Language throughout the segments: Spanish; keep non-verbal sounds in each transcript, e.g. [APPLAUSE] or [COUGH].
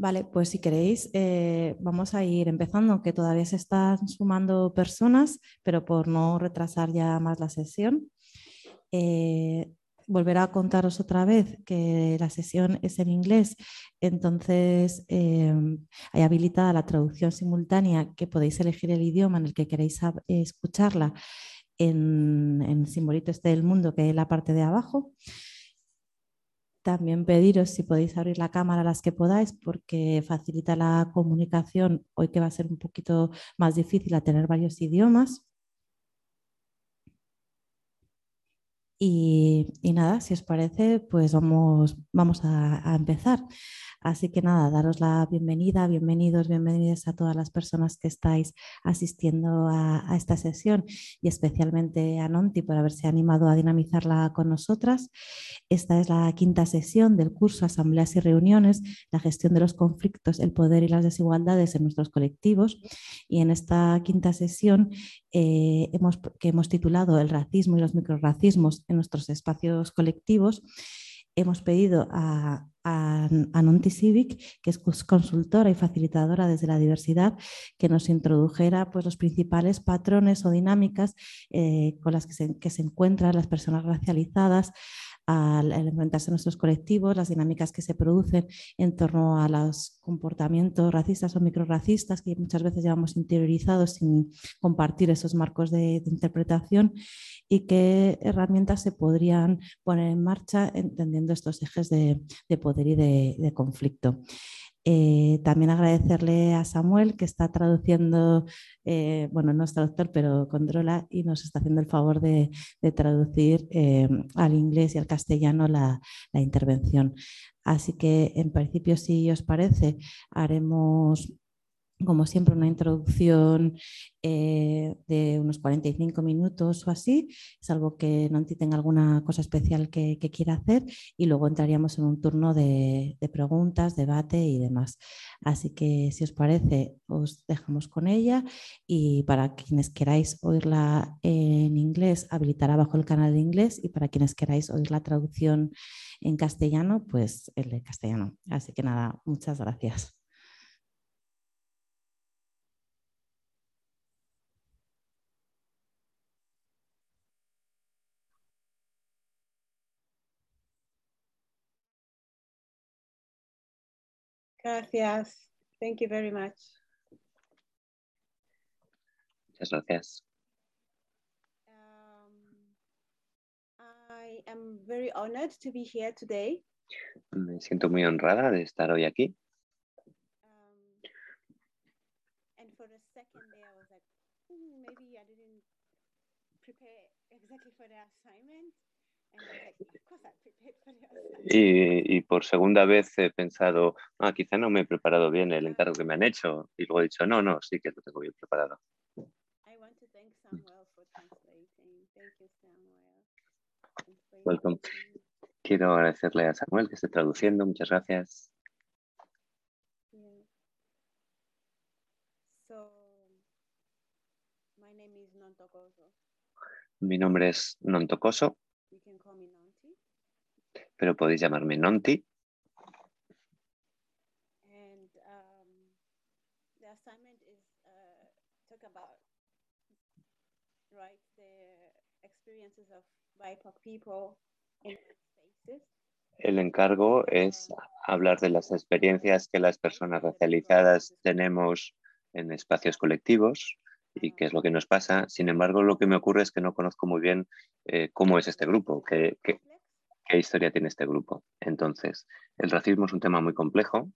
Vale, pues si queréis, eh, vamos a ir empezando, que todavía se están sumando personas, pero por no retrasar ya más la sesión, eh, a contaros otra vez que la sesión es en inglés, entonces eh, hay habilitada la traducción simultánea, que podéis elegir el idioma en el que queréis escucharla en, en simbolito este del mundo, que es la parte de abajo. También pediros si podéis abrir la cámara las que podáis porque facilita la comunicación hoy que va a ser un poquito más difícil a tener varios idiomas. Y, nada, si os parece, pues vamos, vamos a empezar. Así que nada, daros la bienvenida, bienvenidos, bienvenidas a todas las personas que estáis asistiendo a, esta sesión y especialmente a Nonti por haberse animado a dinamizarla con nosotras. Esta es la quinta sesión del curso Asambleas y Reuniones, la gestión de los conflictos, el poder y las desigualdades en nuestros colectivos. Y en esta quinta sesión eh, hemos, que hemos titulado El racismo y los microracismos en nuestros espacios colectivos, hemos pedido a, a, Civic, que es consultora y facilitadora desde la diversidad, que nos introdujera pues, los principales patrones o dinámicas eh, con las que se encuentran las personas racializadas al, enfrentarse a nuestros colectivos, las dinámicas que se producen en torno a los comportamientos racistas o microracistas que muchas veces llevamos interiorizados sin compartir esos marcos de, interpretación y qué herramientas se podrían poner en marcha entendiendo estos ejes de, poder y de conflicto. Eh, también agradecerle a Samuel que está traduciendo, eh, bueno, no es traductor, pero controla y nos está haciendo el favor de, traducir eh, al inglés y al castellano la, la intervención. Así que en principio, si os parece, haremos como siempre, una introducción eh, de unos 45 minutos o así, salvo que Nanti tenga alguna cosa especial que, quiera hacer y luego entraríamos en un turno de, preguntas, debate y demás. Así que si os parece, os dejamos con ella y para quienes queráis oírla en inglés, habilitar abajo el canal de inglés y para quienes queráis oír la traducción en castellano, pues el de castellano. Así que nada, muchas gracias. Gracias. Thank you very much. Muchas gracias. Um, I am very honored to be here today. Me siento muy honrada de estar hoy aquí. Um, and for a second there, I was like, hmm, maybe I didn't prepare exactly for the assignment. [LAUGHS] Y, por segunda vez he pensado, ah, quizá no me he preparado bien el encargo que me han hecho. Y luego he dicho, no, no, sí que lo tengo bien preparado. Welcome. Quiero agradecerle a Samuel que esté traduciendo. Muchas gracias. Mi nombre es Nontocoso. Pero podéis llamarme Nonti. And um, the assignment is uh, talk about right the experiences of BIPOC people in spaces. El encargo es hablar de las experiencias que las personas racializadas tenemos en espacios colectivos y qué es lo que nos pasa. Sin embargo, lo que me ocurre es que no conozco muy bien eh, cómo es este grupo, qué, qué, qué, historia tiene este grupo. Entonces, el racismo es un tema muy complejo.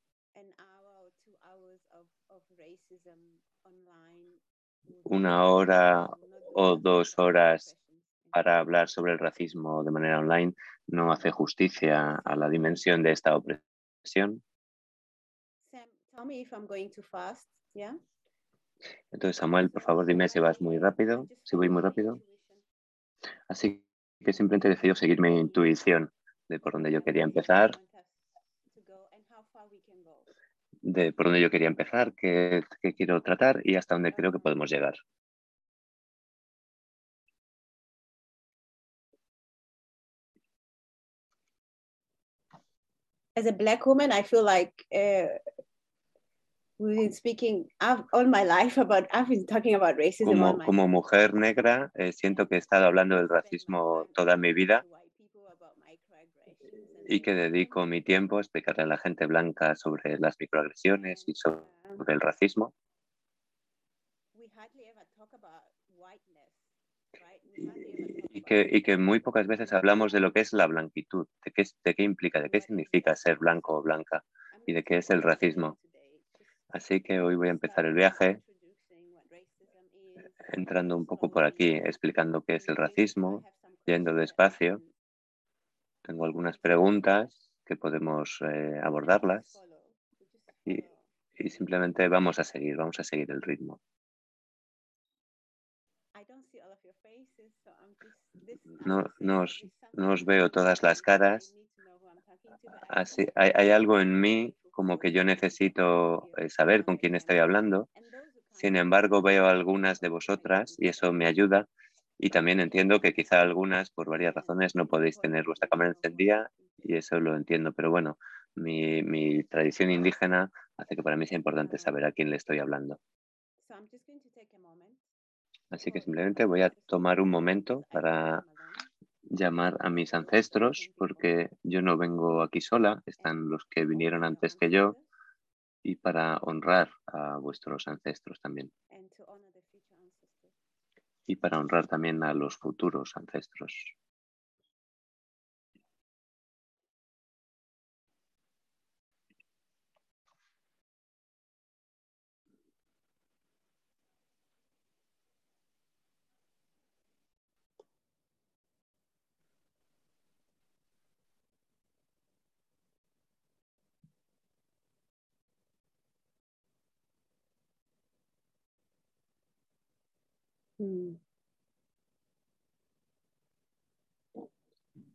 Una hora o dos horas para hablar sobre el racismo de manera online no hace justicia a la dimensión de esta opresión. Sam, tell me if I'm going too fast, yeah? Entonces, Samuel, por favor, dime si vas muy rápido, si voy muy rápido. Así que simplemente decido seguir mi intuición de por dónde yo quería empezar, de por dónde yo quería empezar, qué, qué quiero tratar y hasta dónde creo que podemos llegar. as a black woman, I feel like uh, we've been speaking all my life about, I've been talking about racism. all Como, my como mujer negra, eh, siento que he estado hablando del racismo toda mi vida y que dedico mi tiempo a explicarle a la gente blanca sobre las microagresiones y sobre el racismo. Y que, y que muy pocas veces hablamos de lo que es la blanquitud, de qué, de qué implica, de qué significa ser blanco o blanca. Y de qué es el racismo. Así que hoy voy a empezar el viaje entrando un poco por slowly, aquí, explicando qué es el racismo, yendo despacio. Tengo algunas preguntas que podemos eh, abordarlas y, y simplemente vamos a seguir, vamos a seguir el ritmo. I don't see all of your faces, so I'm just this. I No, no os, no os veo todas las caras, así just hay, algo en mí como que yo necesito eh, saber con quién estoy hablando. Sin embargo, veo algunas de vosotras y eso me ayuda. Y también entiendo que quizá algunas, por varias razones, no podéis tener vuestra cámara encendida y eso lo entiendo. Pero bueno, mi, mi tradición indígena hace que para mí sea importante saber a quién le estoy hablando. Así que simplemente voy a tomar un momento para. Llamar a mis ancestros porque yo no vengo aquí sola, están los que vinieron antes que yo y para honrar a vuestros ancestros también y para honrar también a los futuros ancestros.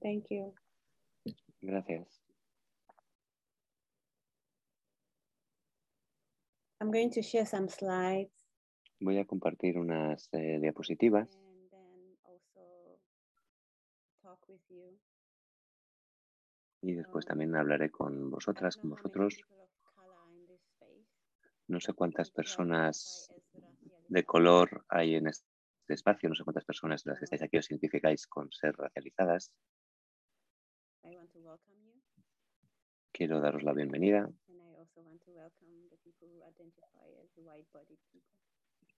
Thank you. Gracias. I'm going to share some slides Voy a compartir unas eh, diapositivas and then also talk with you. y después Um, también hablaré con vosotras, con vosotros. No sé cuántas personas as de color hay en este espacio, no sé cuántas personas de las que estáis aquí os identificáis con ser racializadas. Quiero daros la bienvenida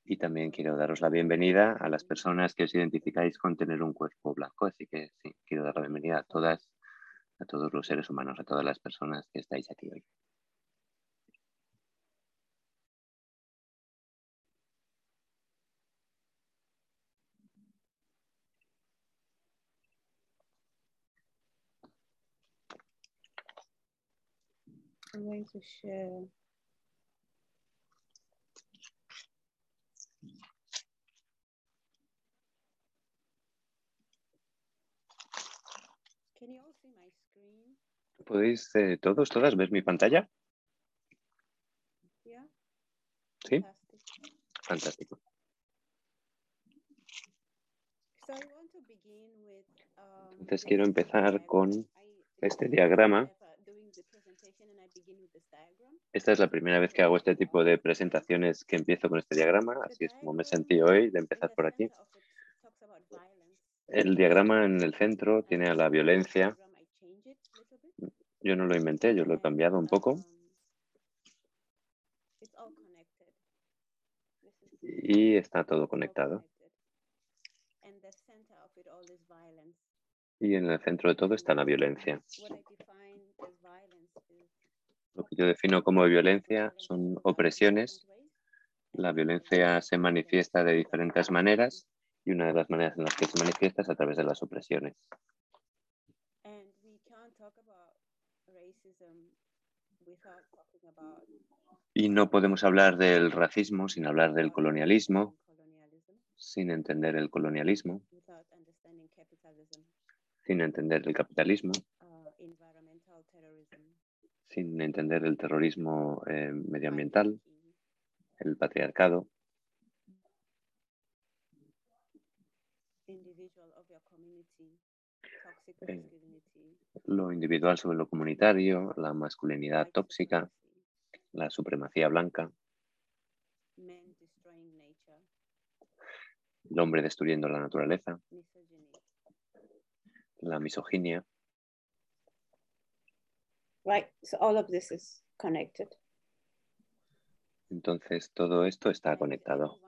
y también quiero daros la bienvenida a las personas que os identificáis con tener un cuerpo blanco. Así que sí, quiero dar la bienvenida a todas, a todos los seres humanos, a todas las personas que estáis aquí hoy. I'm going to share. Can you all see my screen? ¿Podéis eh, todos, todas ver mi pantalla? Yeah. Sí, fantástico. Um, Entonces quiero empezar con este diagrama. ever doing the presentation and I begin with this diagram. Esta es la primera vez que hago este tipo de presentaciones que empiezo con este diagrama, así es como me sentí hoy de empezar por aquí. El diagrama en el centro tiene a la violencia. Yo no lo inventé, yo lo he cambiado un poco y está todo conectado. Y en el centro de todo está la violencia. Lo que yo defino como violencia son opresiones. La violencia se manifiesta de diferentes maneras y una de las maneras en las que se manifiesta es a través de las opresiones. And we can't talk about racism without talking about Y no podemos hablar del racismo sin hablar del colonialismo, colonialism, sin entender el colonialismo, sin entender el capitalismo, sin entender el terrorismo eh, medioambiental, el patriarcado, Eh, lo individual sobre lo comunitario, la masculinidad tóxica, la supremacía blanca, el hombre destruyendo la naturaleza, la misoginia. Right. So all of this is connected. Entonces todo esto está conectado.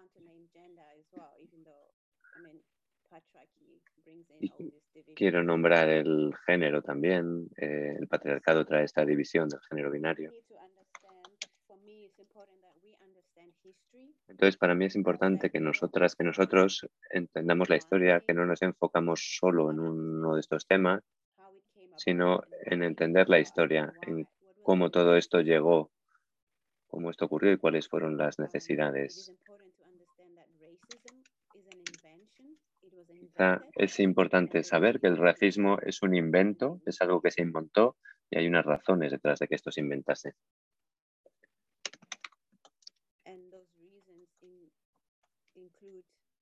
Y. Quiero nombrar el género también. eh, el patriarcado trae esta división del género binario. need to understand. For me, it's important that we understand history. Entonces, para mí es importante que nosotras, que nosotros entendamos la historia, que no nos enfocamos solo en uno de estos temas, how it came about, sino en entender la historia, en cómo todo esto llegó, cómo esto ocurrió y cuáles fueron las necesidades. es importante saber que el racismo es un invento, es algo que se inventó y hay unas razones detrás de que esto se inventase.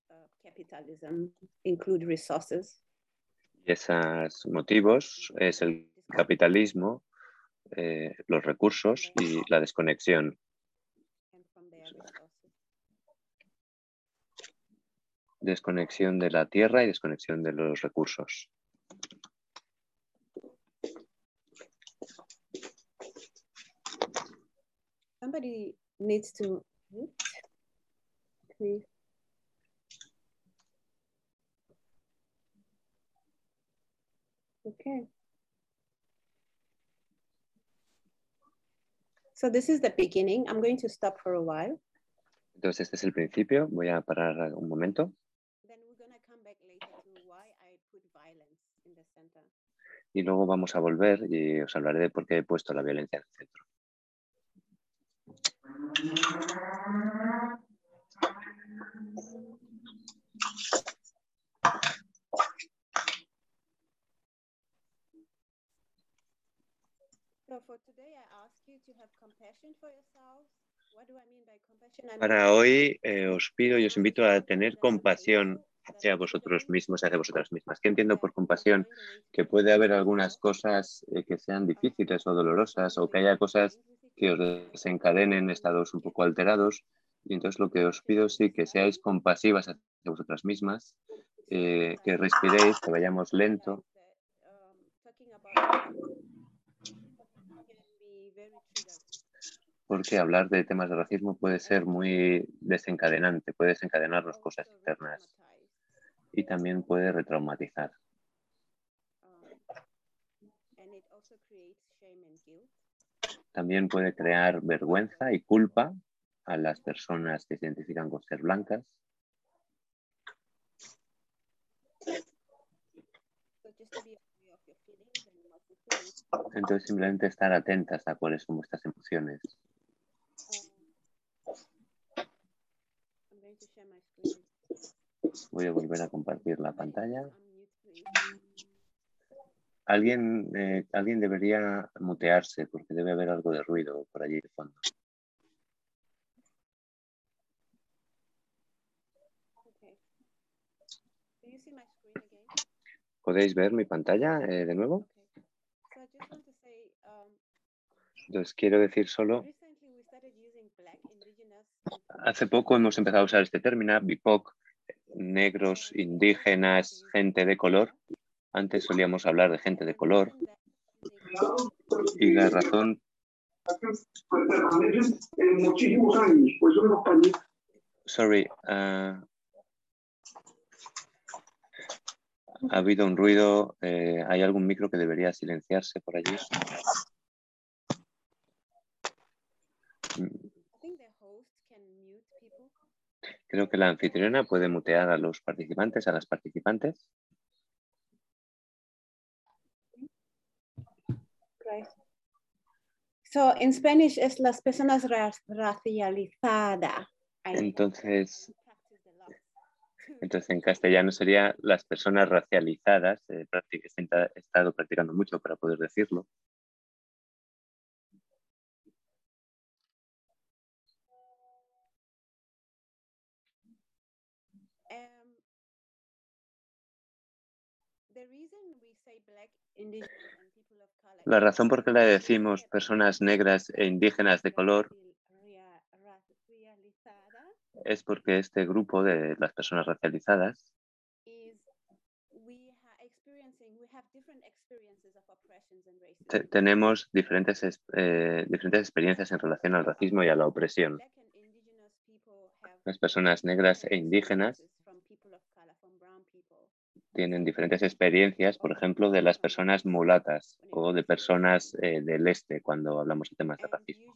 uh, capitalism, include resources, Y esos motivos es el capitalismo, eh, los recursos y la desconexión. Desconexión de la tierra y desconexión de los recursos. Somebody needs to. Okay. So this is the beginning. I'm going to stop for a while. Entonces, este es el principio. Voy a parar un momento Then we're going to come back later to why I put violence in the center. y luego vamos a volver y os hablaré de por qué he puesto la violencia en el centro. So for today, I ask you to have compassion for yourselves. What do I mean by compassion? I mean Para hoy eh, os pido y os invito a tener compasión hacia vosotros mismos y hacia vosotras mismas. ¿Qué entiendo por compasión? Que puede haber algunas cosas eh, que sean difíciles o dolorosas o que haya cosas que os desencadenen estados un poco alterados. Y entonces lo que os pido sí que seáis compasivas hacia vosotras mismas, eh, que respiréis, que [LAUGHS] vayamos lento, porque hablar de temas de racismo puede ser muy desencadenante, puede desencadenarnos cosas internas y también puede retraumatizar. También puede crear vergüenza y culpa a las personas que se identifican con ser blancas. Entonces simplemente estar atentas a cuáles son vuestras emociones. Voy a volver a compartir la pantalla. Alguien, eh, alguien debería mutearse porque debe haber algo de ruido por allí de fondo. ¿Podéis ver mi pantalla eh, de nuevo? Entonces quiero decir solo, hace poco hemos empezado a usar este término, BIPOC, negros, indígenas, gente de color. Antes solíamos hablar de gente de color. Y la razón... Sorry. ah, ha habido un ruido. eh, ¿Hay algún micro que debería silenciarse por allí? Creo que la anfitriona puede mutear a los participantes, a las participantes. Right. So in Spanish es las personas ra- racializadas. Entonces. Entonces en castellano sería las personas racializadas, eh, he estado practicando mucho para poder decirlo. La razón por le because decimos personas negras e indígenas de color es porque este grupo de las personas racializadas tenemos diferentes, es- eh, diferentes experiencias en relación al racismo y a la opresión. Las personas negras e indígenas experiences from people of color, from brown people. Tienen diferentes experiencias, por ejemplo, de las personas mulatas o de personas eh, del este cuando hablamos de temas de racismo.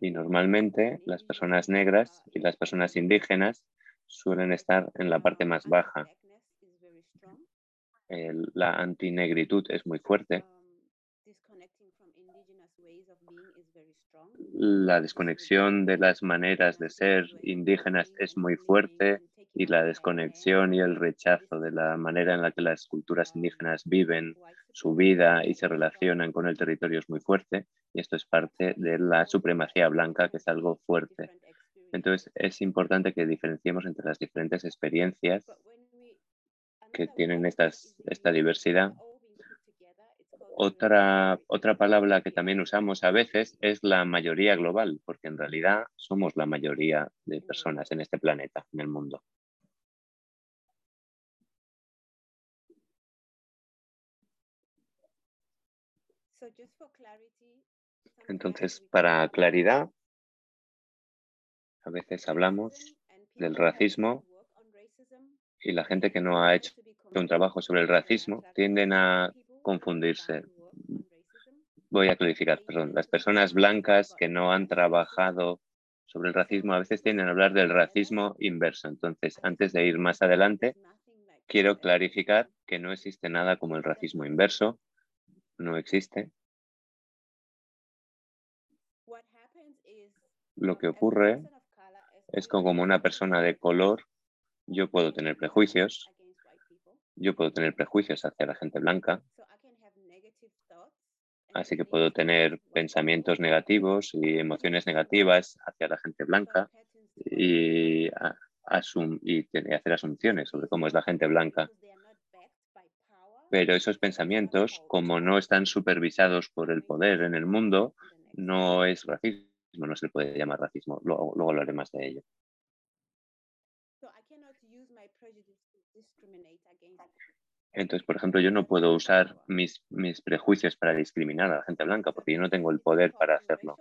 Y normalmente las personas negras y las personas in indígenas suelen estar en la parte más baja. la antinegritud es muy fuerte. La desconexión de las maneras de ser indígenas es muy fuerte y la desconexión y el rechazo de la manera en la que las culturas indígenas viven su vida y se relacionan con el territorio es muy fuerte y esto es parte de la supremacía blanca que es algo fuerte. Entonces es importante que diferenciemos entre las diferentes experiencias que tienen estas, esta diversidad. Otra, otra palabra que también usamos a veces es la mayoría global, porque en realidad somos la mayoría de personas en este planeta, en el mundo. Entonces, para claridad, a veces hablamos del racismo y la gente que no ha hecho un trabajo sobre el racismo tienden a confundirse. Voy a clarificar, perdón. Las personas blancas que no han trabajado sobre el racismo a veces tienden a hablar del racismo inverso. Entonces, antes de ir más adelante, quiero clarificar que no existe nada como el racismo inverso. No existe. Lo que ocurre es que como una persona de color, yo puedo tener prejuicios. Yo puedo tener prejuicios hacia la gente blanca. Así que puedo tener pensamientos negativos y emociones negativas hacia la gente blanca y, asum- y hacer asunciones sobre cómo es la gente blanca. Pero esos pensamientos, como no están supervisados por el poder en el mundo, no es racismo, no se le puede llamar racismo. Luego, luego hablaré más de ello. Entonces, por ejemplo, yo no puedo usar mis, mis prejuicios para discriminar a la gente blanca porque yo no tengo el poder para hacerlo.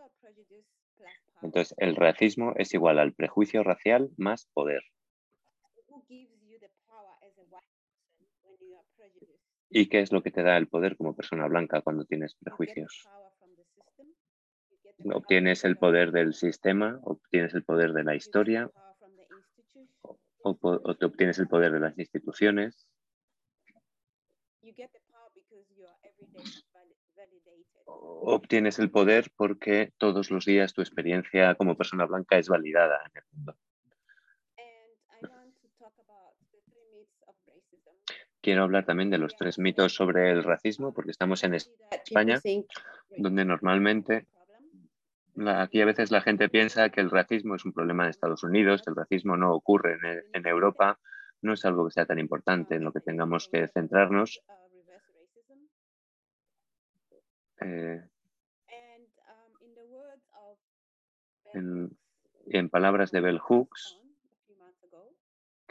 Entonces, el racismo es igual al prejuicio racial más poder. ¿Y qué es lo que te da el poder como persona blanca cuando tienes prejuicios? Obtienes el poder del sistema, obtienes el poder de la historia, o, te obtienes el poder de las instituciones, obtienes el poder porque todos los días tu experiencia como persona blanca es validada en el mundo. Quiero hablar también de los tres mitos sobre el racismo porque estamos en Es- España, donde normalmente aquí a veces la gente piensa que el racismo es un problema de Estados Unidos, que el racismo no ocurre en, en Europa, no es algo que sea tan importante en lo que tengamos que centrarnos. Eh, en, en palabras de Bell Hooks,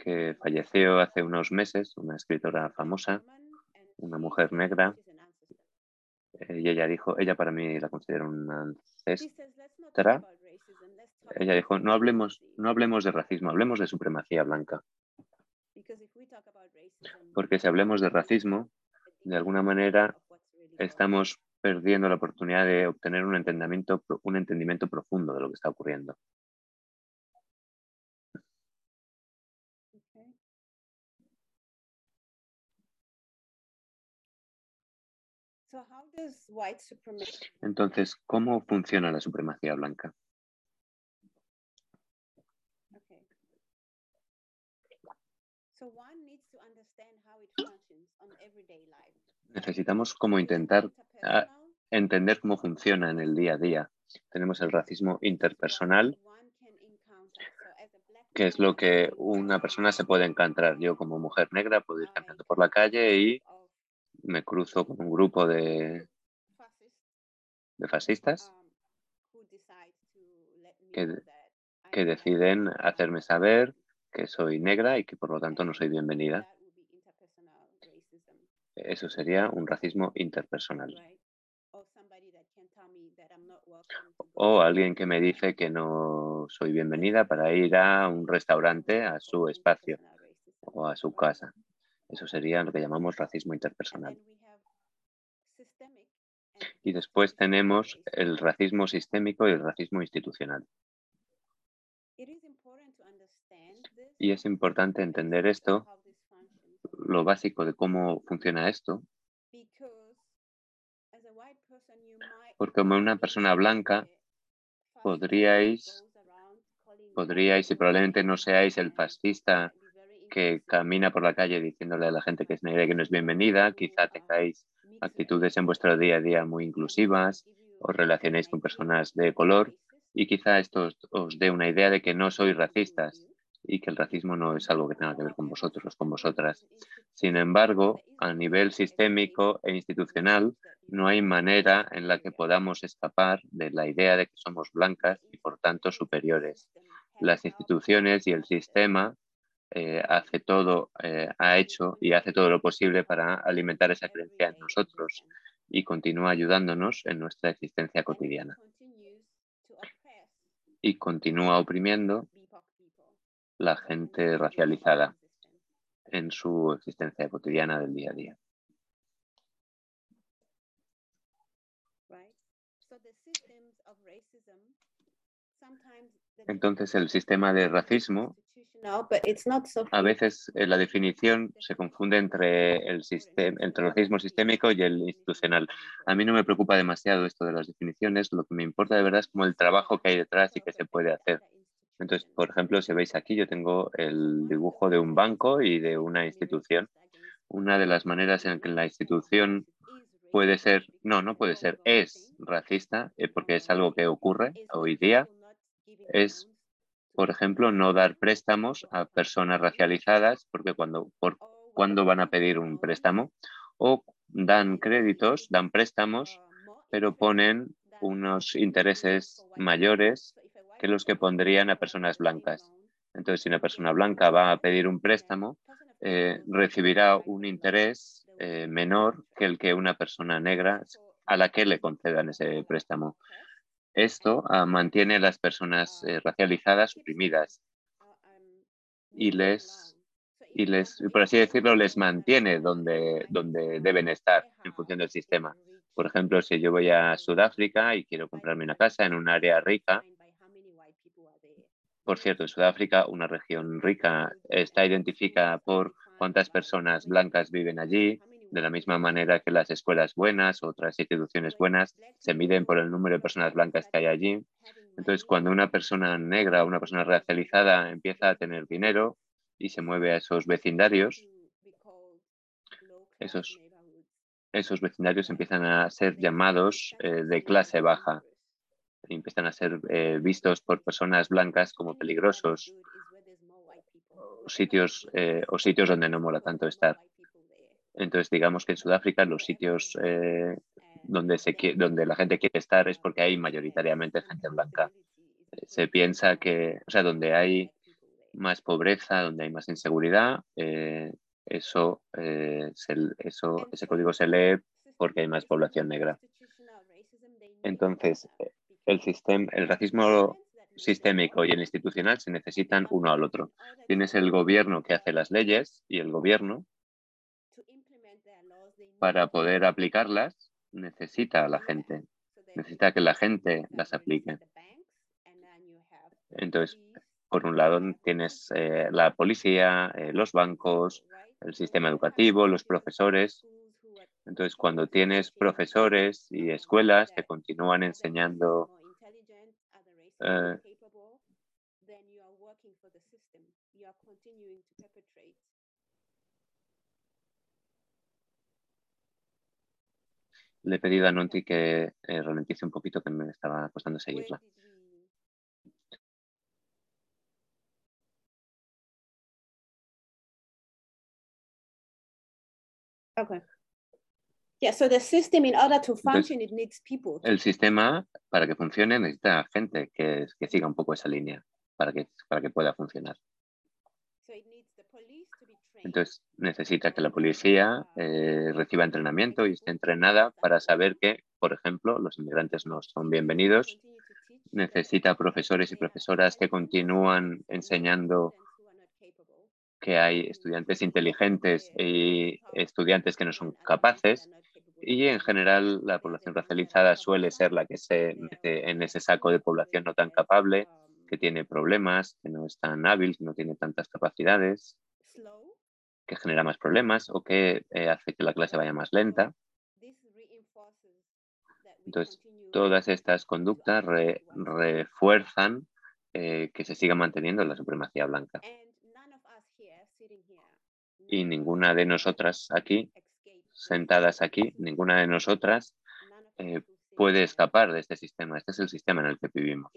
que falleció hace unos meses, una escritora famosa, una mujer negra, eh, y ella dijo, ella para mí la considero una ancestra, ella dijo, no hablemos, no hablemos de racismo, hablemos de supremacía blanca, porque si hablemos de racismo, de alguna manera estamos perdiendo la oportunidad de obtener un entendimiento, un entendimiento profundo de lo que está ocurriendo. Entonces, ¿cómo funciona la supremacía blanca? Necesitamos como intentar ah, entender cómo funciona en el día a día. Tenemos el racismo interpersonal, que es lo que una persona se puede encontrar. Yo como mujer negra puedo ir caminando por la calle y me cruzo con un grupo de, fascistas um, que- que deciden hacerme saber que soy negra y que por lo tanto no soy bienvenida. Eso sería un racismo interpersonal. O alguien que me dice que no soy bienvenida para ir a un restaurante, a su espacio o a su casa. Eso sería lo que llamamos racismo interpersonal. Y después tenemos el racismo sistémico y el racismo institucional. Y es importante entender esto, lo básico de cómo funciona esto, porque como una persona blanca podríais, podríais y probablemente no seáis el fascista que camina por la calle diciéndole a la gente que es negra y que no es bienvenida, quizá tengáis actitudes en vuestro día a día muy inclusivas os relacionéis con personas de color y quizá esto os, os dé una idea de que no sois racistas y que el racismo no es algo que tenga que ver con vosotros, con systemically vosotras. Sin embargo, a nivel sistémico e institucional, no hay manera en la que podamos escapar de la idea de que somos blancas y por tanto superiores. Las instituciones y el sistema eh, hace todo, eh, ha hecho y hace todo lo posible para alimentar esa creencia en nosotros y continúa ayudándonos en nuestra existencia cotidiana y continúa oprimiendo la gente racializada en su existencia cotidiana del día a día. Entonces, el sistema de is racismo, institutional, but it's not so a veces eh, la definición se confunde entre el, entre el racismo sistémico y el institucional. A mí no me preocupa demasiado esto de las definiciones, lo que me importa de verdad es como el trabajo que hay detrás y que se puede hacer. Entonces, por ejemplo, si veis aquí, yo tengo el dibujo de un banco y de una institución. Una de las maneras en que la institución puede ser, no, no puede ser, es racista, eh, porque es algo que ocurre hoy día, es, por ejemplo, no dar préstamos a personas racializadas, porque cuando, por, van a pedir un préstamo, o dan créditos, dan préstamos, pero ponen unos intereses mayores que los que pondrían a personas blancas. Entonces, si una persona blanca va a pedir un préstamo, eh, recibirá un interés eh, menor que el que una persona negra a la que le concedan ese préstamo. Esto ah, mantiene a las personas eh, racializadas oprimidas y les, y les, por así decirlo, les mantiene donde, donde deben estar en función del sistema. Por ejemplo, si yo voy a Sudáfrica y quiero comprarme una casa en un área rica, por cierto, en Sudáfrica, una región rica está identificada por cuántas personas blancas viven allí, de la misma manera que las escuelas buenas o otras instituciones buenas se miden por el número de personas blancas que hay allí. Entonces, cuando una persona negra o una persona racializada empieza a tener dinero y se mueve a esos vecindarios, esos, esos vecindarios empiezan a ser llamados eh, de clase baja empiezan a ser eh, vistos por personas blancas como peligrosos sitios, eh, o sitios donde no mola tanto estar. Entonces, digamos que en Sudáfrica los sitios eh, donde, se, donde la gente quiere estar es porque hay mayoritariamente gente blanca. Se piensa que, o sea, donde hay más pobreza, donde hay más inseguridad, eh, eso, eh, se, eso, ese código se lee porque hay más población negra. Entonces, el, sistema, el racismo sistémico y el institucional se necesitan uno al otro. Tienes el gobierno que hace las leyes y el gobierno, para poder aplicarlas, necesita a la gente. Necesita que la gente las aplique. Entonces, por un lado tienes eh, la policía, eh, los bancos, el sistema educativo, los profesores. Entonces, cuando tienes profesores y escuelas que continúan enseñando eh, Le he pedido a Nonti que eh, ralentice un poquito, que me estaba costando seguirla. Okay. Yeah, so the system, in order to function, it needs people. El sistema, para que funcione, necesita gente que, que siga un poco esa línea para que, para que pueda funcionar. So it needs the police to be trained. Entonces, necesita que la policía eh, reciba entrenamiento y esté entrenada para saber que, por ejemplo, los inmigrantes no son bienvenidos. Necesita profesores y profesoras que continúan enseñando que hay estudiantes inteligentes y estudiantes que no son capaces. Y en general la población racializada suele ser la que se mete en ese saco de población no tan capable, que tiene problemas, que no es tan hábil, que no tiene tantas capacidades. Que genera más problemas o que eh, hace que la clase vaya más lenta. Entonces, Todas to estas conductas re- refuerzan eh, que se siga manteniendo la supremacía blanca. Y ninguna de nosotras aquí, sentadas aquí, ninguna de nosotras eh, puede escapar de este sistema. Este es el sistema en el que vivimos.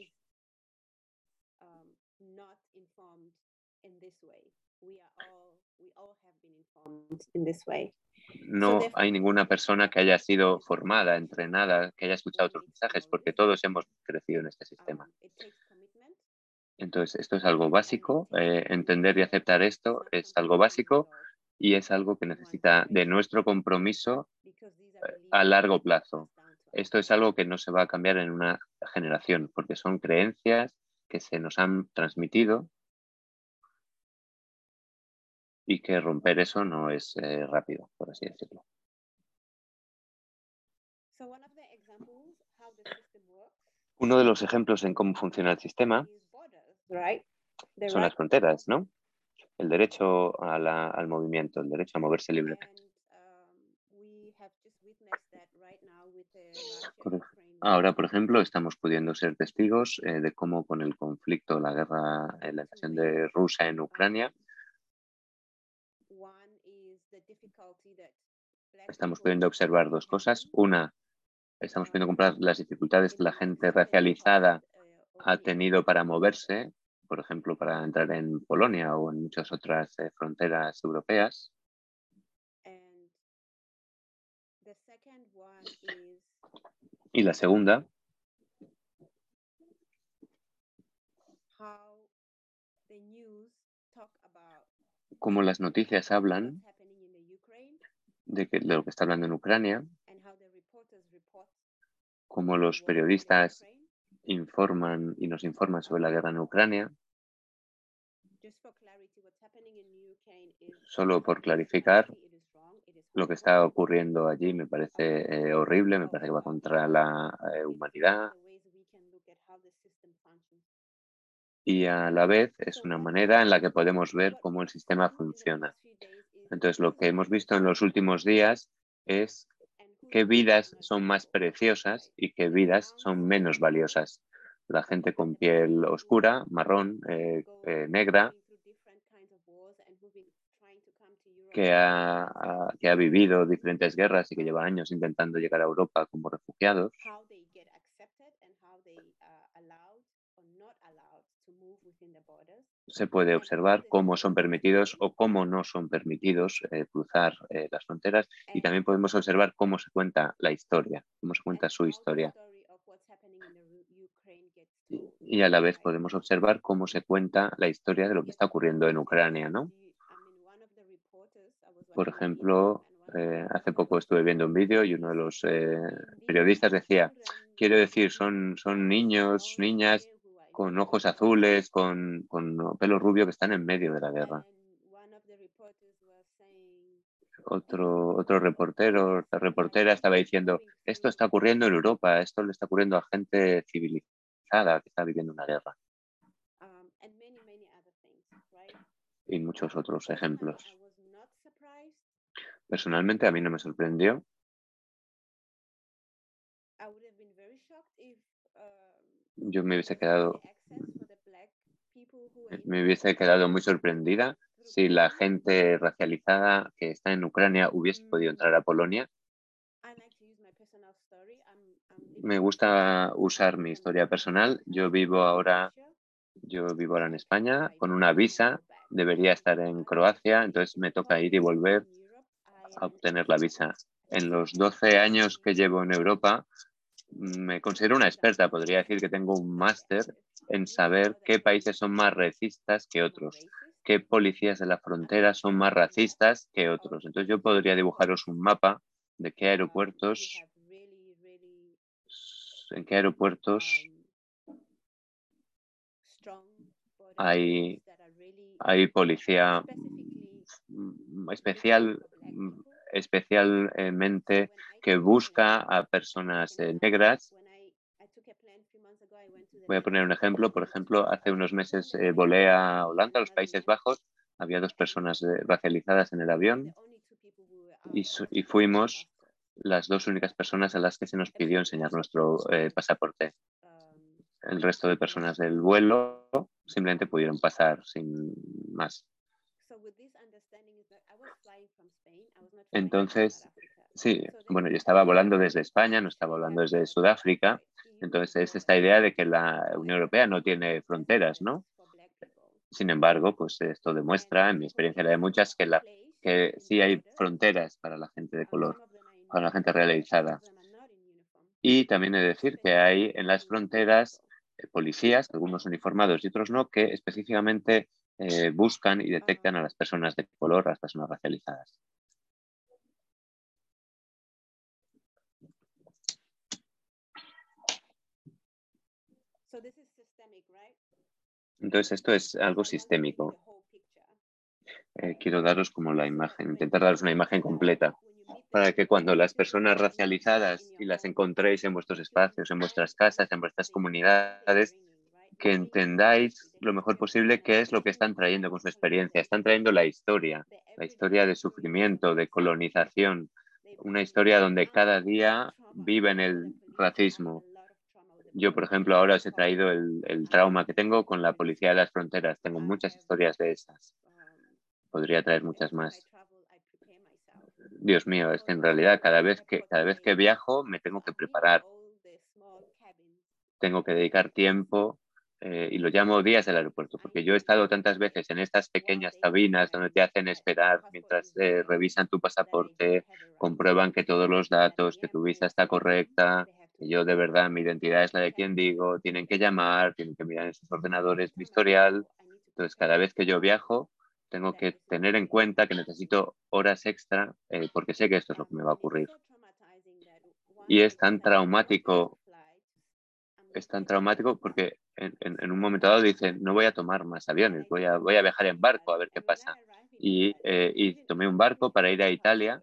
In this way. No hay ninguna persona que haya sido formada, entrenada, que haya escuchado otros mensajes, porque todos hemos crecido en este sistema. Um. Entonces, esto es algo básico. eh, entender y aceptar esto es algo básico y es algo que necesita de nuestro compromiso are a largo plazo. Esto es algo que no se va a cambiar en una generación, porque son creencias que se nos han transmitido y que romper eso no es eh, rápido, por así decirlo. Uno de los ejemplos en cómo funciona el sistema son las fronteras, ¿no? El derecho a la- al movimiento, el derecho a moverse libremente. Um, Ahora, por ejemplo, estamos pudiendo ser testigos eh, de cómo con el conflicto, la guerra, eh, la invasión de Rusia en Ucrania, One is the difficulty that black estamos pudiendo observar dos cosas. Una, estamos pudiendo comprar las dificultades que la gente racializada ha tenido para moverse, por ejemplo, para entrar en Polonia o en muchas otras eh, fronteras europeas. Y la segunda, cómo las noticias hablan what's happening in the Ukraine de, que, de lo que está hablando en Ucrania, cómo los periodistas informan y nos informan sobre la guerra en Ucrania. Solo por clarificar, Lo que está ocurriendo allí me parece eh, horrible, me parece que va contra la eh, humanidad y a la vez es una manera en la que podemos ver cómo el sistema funciona. Entonces, lo que hemos visto en los últimos días es qué vidas son más preciosas y qué vidas son menos valiosas. La gente con piel oscura, marrón, eh, eh, negra, que ha, que ha vivido diferentes guerras y que lleva años intentando llegar a Europa como refugiados, se puede observar cómo son permitidos o cómo no son permitidos eh, cruzar eh, las fronteras y también podemos observar cómo se cuenta la historia, cómo se cuenta su historia. Y a la vez podemos observar cómo se cuenta la historia de lo que está ocurriendo en Ucrania, ¿no? Por ejemplo, eh, hace poco estuve viendo un vídeo y uno de los eh, periodistas decía, quiero decir, son, son niños, niñas con ojos azules, con, con pelo rubio que están en medio de la guerra. Otro, otro reportero, otra reportera estaba diciendo, esto está ocurriendo en Europa, esto le está ocurriendo a gente civilizada que está viviendo una guerra. Y muchos otros ejemplos. Personalmente a mí no me sorprendió. Yo me hubiese quedado, me hubiese quedado muy sorprendida si la gente racializada que está en Ucrania hubiese podido entrar a Polonia. me gusta usar mi historia personal. Yo vivo ahora, yo vivo ahora en España con una visa. Debería estar en Croacia, entonces me toca ir y volver a obtener la visa. En los 12 años que llevo en Europa, me considero una experta. Podría decir que tengo un máster en saber qué países son más racistas que otros, qué policías de la frontera son más racistas que otros. Entonces yo podría dibujaros un mapa de qué aeropuertos, en qué aeropuertos hay, hay policía especial especialmente que busca a personas eh, negras. Voy a poner un ejemplo. Por ejemplo, hace unos meses eh, volé a Holanda, a los Países Bajos. Había dos personas eh, racializadas en el avión y, fuimos las dos únicas personas a las que se nos pidió enseñar nuestro pasaporte. El resto de personas del vuelo simplemente pudieron pasar sin más. Entonces, sí, bueno, yo estaba volando desde España, no estaba volando desde Sudáfrica. Entonces, es esta idea de que la Unión Europea no tiene fronteras, ¿no? Sin embargo, pues esto demuestra, en mi experiencia la de muchas, que, la, que sí hay fronteras para la gente de color, para la gente realizada. Y también he de decir que hay en las fronteras eh, policías, algunos uniformados y otros no, que específicamente eh, buscan y detectan a las personas de color, a las personas racializadas. Entonces, esto es algo sistémico. Eh, quiero daros como la imagen, intentar daros una imagen completa para que cuando las personas racializadas y las encontréis en vuestros espacios, en vuestras casas, en vuestras comunidades, que entendáis lo mejor posible qué es lo que están trayendo con su experiencia. Están trayendo la historia, la historia de sufrimiento, de colonización, una historia donde cada día viven el racismo, yo, por ejemplo, ahora os he traído el, trauma que tengo con la policía de las fronteras. Tengo muchas historias de esas. Podría traer muchas más. Dios mío, es que en realidad cada vez que, cada vez que viajo me tengo que preparar. Tengo que dedicar tiempo eh, y lo llamo días del aeropuerto, porque yo he estado tantas veces en estas pequeñas cabinas donde te hacen esperar mientras eh, revisan tu pasaporte, comprueban que todos los datos, que tu visa está correcta, yo de verdad mi identidad es la de quien digo, tienen que llamar, tienen que mirar en sus ordenadores mi historial. Entonces, cada vez que yo viajo, tengo que tener en cuenta que necesito horas extra eh, porque sé que esto es lo que me va a ocurrir. Y es tan traumático, es tan traumático porque en, un momento dado dicen, no voy a tomar más aviones, voy a, voy a viajar en barco a ver qué pasa. Y, eh, tomé un barco para ir a Italia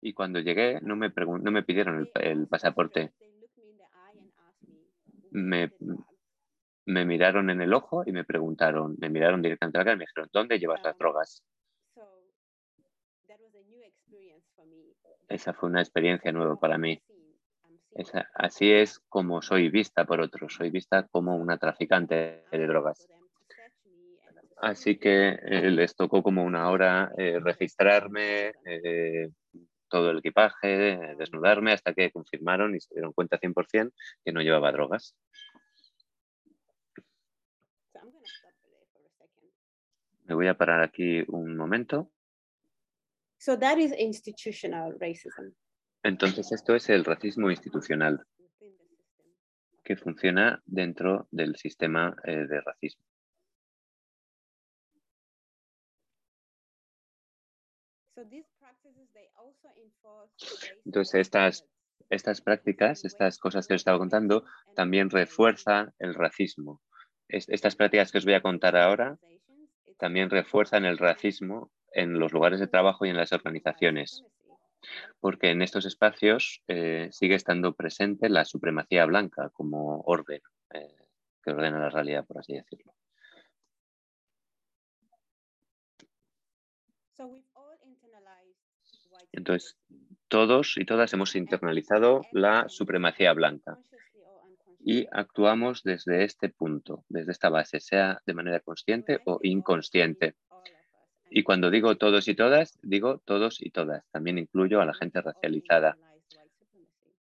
y cuando llegué no me, no me pidieron el pasaporte me, me miraron en el ojo y me preguntaron, me miraron directamente a la cara y me dijeron, ¿dónde llevas las drogas? Esa fue una experiencia nueva para mí. Así es como soy vista por otros, soy vista como una traficante de drogas. Así que eh, les tocó como una hora eh, registrarme, eh, todo el equipaje, desnudarme hasta que confirmaron y se dieron cuenta 100% que no llevaba drogas. Me voy a parar aquí un momento. Entonces esto es el racismo institucional que funciona dentro del sistema eh, de racismo. Entonces, estas, estas prácticas, estas cosas que os estaba contando, también refuerzan el racismo. estas prácticas que os voy a contar ahora también refuerzan el racismo en los lugares de trabajo y en las organizaciones, porque en estos espacios eh, sigue estando presente la supremacía blanca como orden eh, que ordena la realidad, por así decirlo. Entonces, todos y todas hemos internalizado la supremacía blanca y actuamos desde este punto, desde esta base, sea de manera consciente o inconsciente. Y cuando digo todos y todas, digo todos y todas. También incluyo a la gente racializada.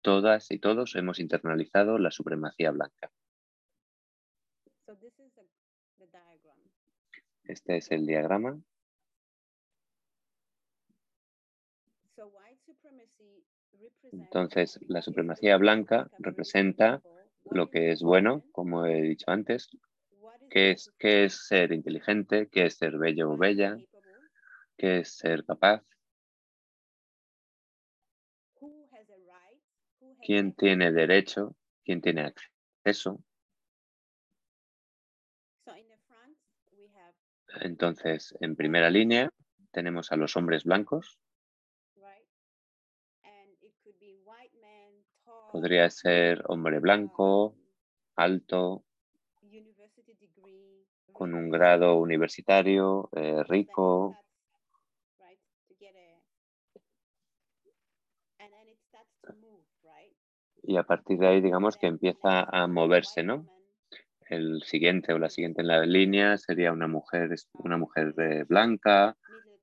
todas y todos hemos internalizado la supremacía blanca. Este es el diagrama. Entonces, la supremacía blanca representa lo que es bueno, como he dicho antes, qué es, qué es ser inteligente, qué es ser bello o bella, qué es ser capaz, quién tiene derecho, quién tiene acceso. Entonces, en primera línea tenemos a los hombres blancos. Podría ser hombre blanco, alto, con un grado universitario, eh, rico, y a partir de ahí digamos que empieza a moverse, ¿no? El siguiente o la siguiente en la línea sería una mujer, una mujer eh, blanca,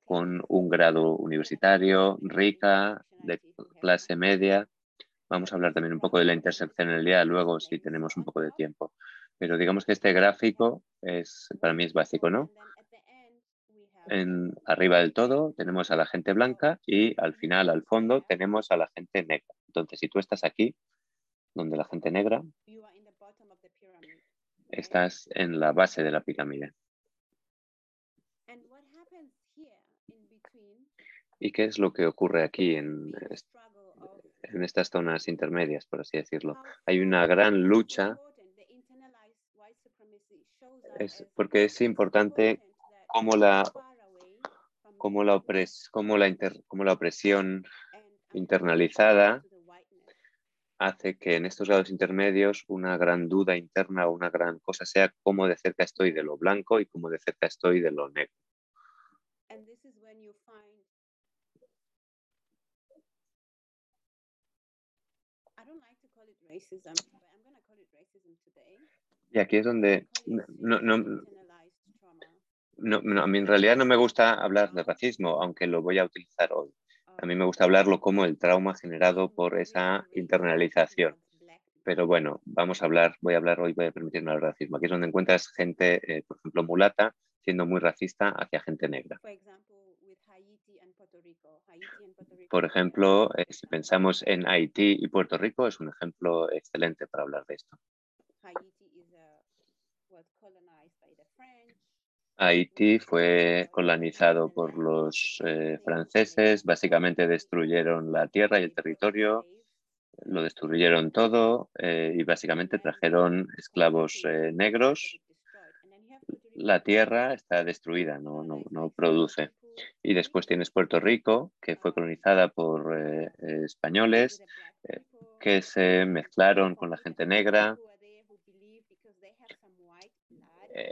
con un grado universitario, rica, de clase media. Vamos a hablar también un poco de la interseccionalidad luego si tenemos un poco de tiempo. Pero digamos que este gráfico es, para mí es básico, ¿no? En, arriba del todo tenemos a la gente blanca y al final, al fondo, tenemos a la gente negra. Entonces, si tú estás aquí, donde la gente negra, estás en la base de la pirámide. ¿Y qué es lo que ocurre aquí en, en estas zonas intermedias, por así decirlo? Hay una gran lucha important, the internalized white supremacy shows up es porque es importante cómo la, cómo la, opres, cómo la, inter- cómo la opresión internalizada hace que en estos grados intermedios una gran duda interna o una gran cosa sea cómo de cerca estoy de lo blanco y cómo de cerca estoy de lo negro. Y aquí es donde no, no, no, a mí en realidad no me gusta hablar de racismo, aunque lo voy a utilizar hoy. A mí me gusta hablarlo como el trauma generado por esa internalización. Pero bueno, vamos a hablar, voy a hablar hoy, voy a permitirme de racismo. Aquí es donde encuentras gente, eh, por ejemplo, mulata, siendo muy racista hacia gente negra. Por ejemplo, eh, si pensamos en Haití y Puerto Rico, es un ejemplo excelente para hablar de esto. Haiti is a, was colonized by the French. Haití fue colonizado por los eh, franceses, básicamente destruyeron la tierra y el territorio, lo destruyeron todo eh, y básicamente trajeron esclavos eh, negros. La tierra está destruida, no, no, no produce. Y después tienes Puerto Rico, que fue colonizada por españoles, que se mezclaron con la gente negra.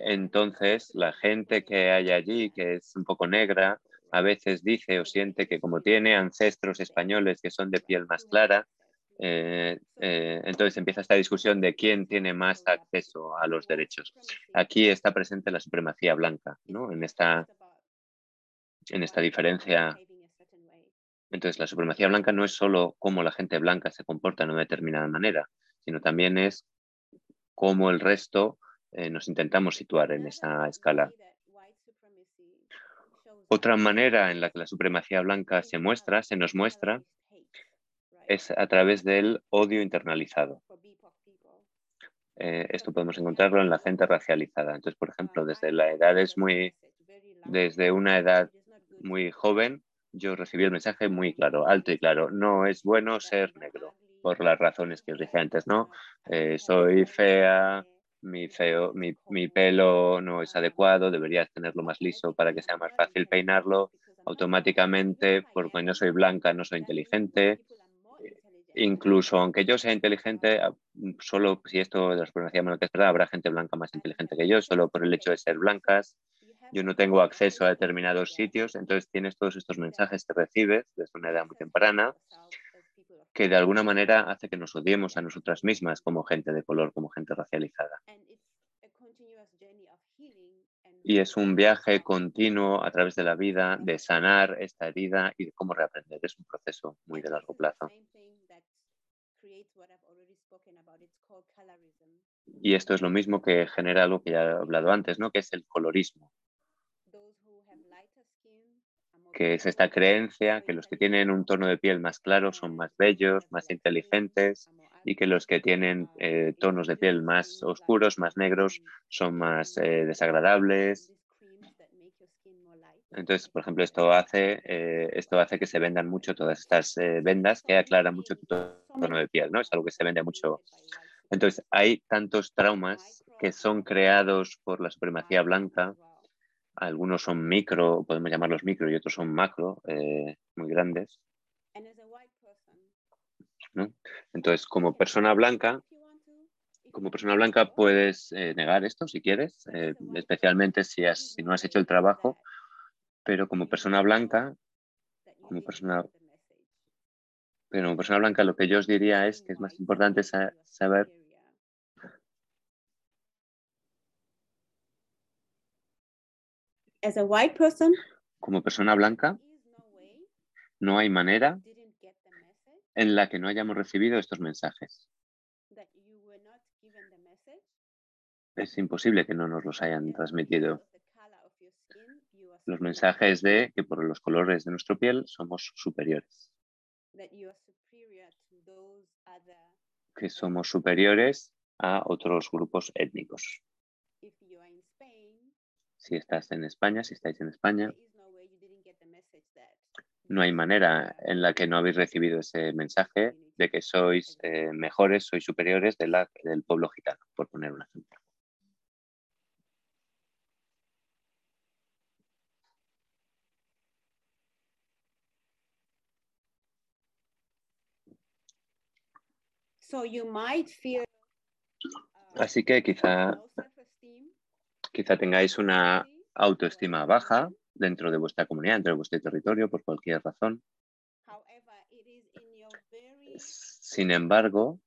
Entonces, la gente que hay allí, que es un poco negra, a veces dice o siente que como tiene ancestros españoles que son de piel más clara, eh, eh, entonces empieza esta discusión de quién tiene más acceso a los derechos. Aquí está presente la supremacía blanca, ¿no? En esta, en esta diferencia. Entonces, la supremacía blanca no es solo cómo la gente blanca se comporta de una determinada manera, sino también es cómo el resto eh, nos intentamos situar en esa escala. Otra manera en la que la supremacía blanca se muestra, se nos muestra, es a través del odio internalizado. Eh, esto podemos encontrarlo en la gente racializada. Entonces, por ejemplo, desde la edad es muy, desde una edad muy joven, yo recibí el mensaje muy claro, alto y claro. No es bueno ser negro, por las razones que os dije antes, ¿no? Eh, soy fea, mi, feo, mi, mi, pelo no es adecuado, deberías tenerlo más liso para que sea más fácil peinarlo. Automáticamente, porque no soy blanca, no soy inteligente. Incluso aunque yo sea inteligente, solo si esto de la supremacía blanca es verdad, habrá gente blanca más inteligente que yo, solo por el hecho de ser blancas. Yo no tengo acceso a determinados sitios, entonces tienes todos estos mensajes que recibes desde una edad muy temprana que de alguna manera hace que nos odiemos a nosotras mismas como gente de color, como gente racializada. Y es un viaje continuo a través de la vida de sanar esta herida y de cómo reaprender. Es un proceso muy de largo plazo. Y esto es lo mismo que genera algo que ya he hablado antes, ¿no? Que es el colorismo, Those who have lighter skin are more que es esta creencia que los que tienen un tono de piel más claro son más bellos, más inteligentes y que los que tienen eh, tonos de piel más oscuros, más negros, son más eh, desagradables. Entonces, por ejemplo, esto hace, eh, esto hace que se vendan mucho todas estas vendas que aclaran mucho tu tono de piel, ¿no? Es algo que se vende mucho. Entonces, hay tantos traumas que son creados por la supremacía blanca. Algunos son micro, podemos llamarlos micro, y otros son macro, eh, muy grandes. ¿no? Entonces, como persona blanca, como persona blanca puedes eh, negar esto si quieres, eh, especialmente si, has- si no has hecho el trabajo, pero como persona blanca, como persona, pero como persona blanca lo que yo os diría es que es más importante sa- saber As a white person, como persona blanca no hay manera en la que no hayamos recibido estos mensajes. Es imposible que no nos los hayan transmitido. Los mensajes de que por los colores de nuestra piel somos superiores, que somos superiores a otros grupos étnicos. if you are in Spain Si estás en España, si estáis en España, no hay manera en la que no habéis recibido ese mensaje de que sois eh, mejores, sois superiores de la, del pueblo gitano, por poner un ejemplo. uh, Así que quizá, quizá tengáis una autoestima baja dentro de vuestra comunidad, dentro de vuestro territorio, por cualquier razón. Sin embargo,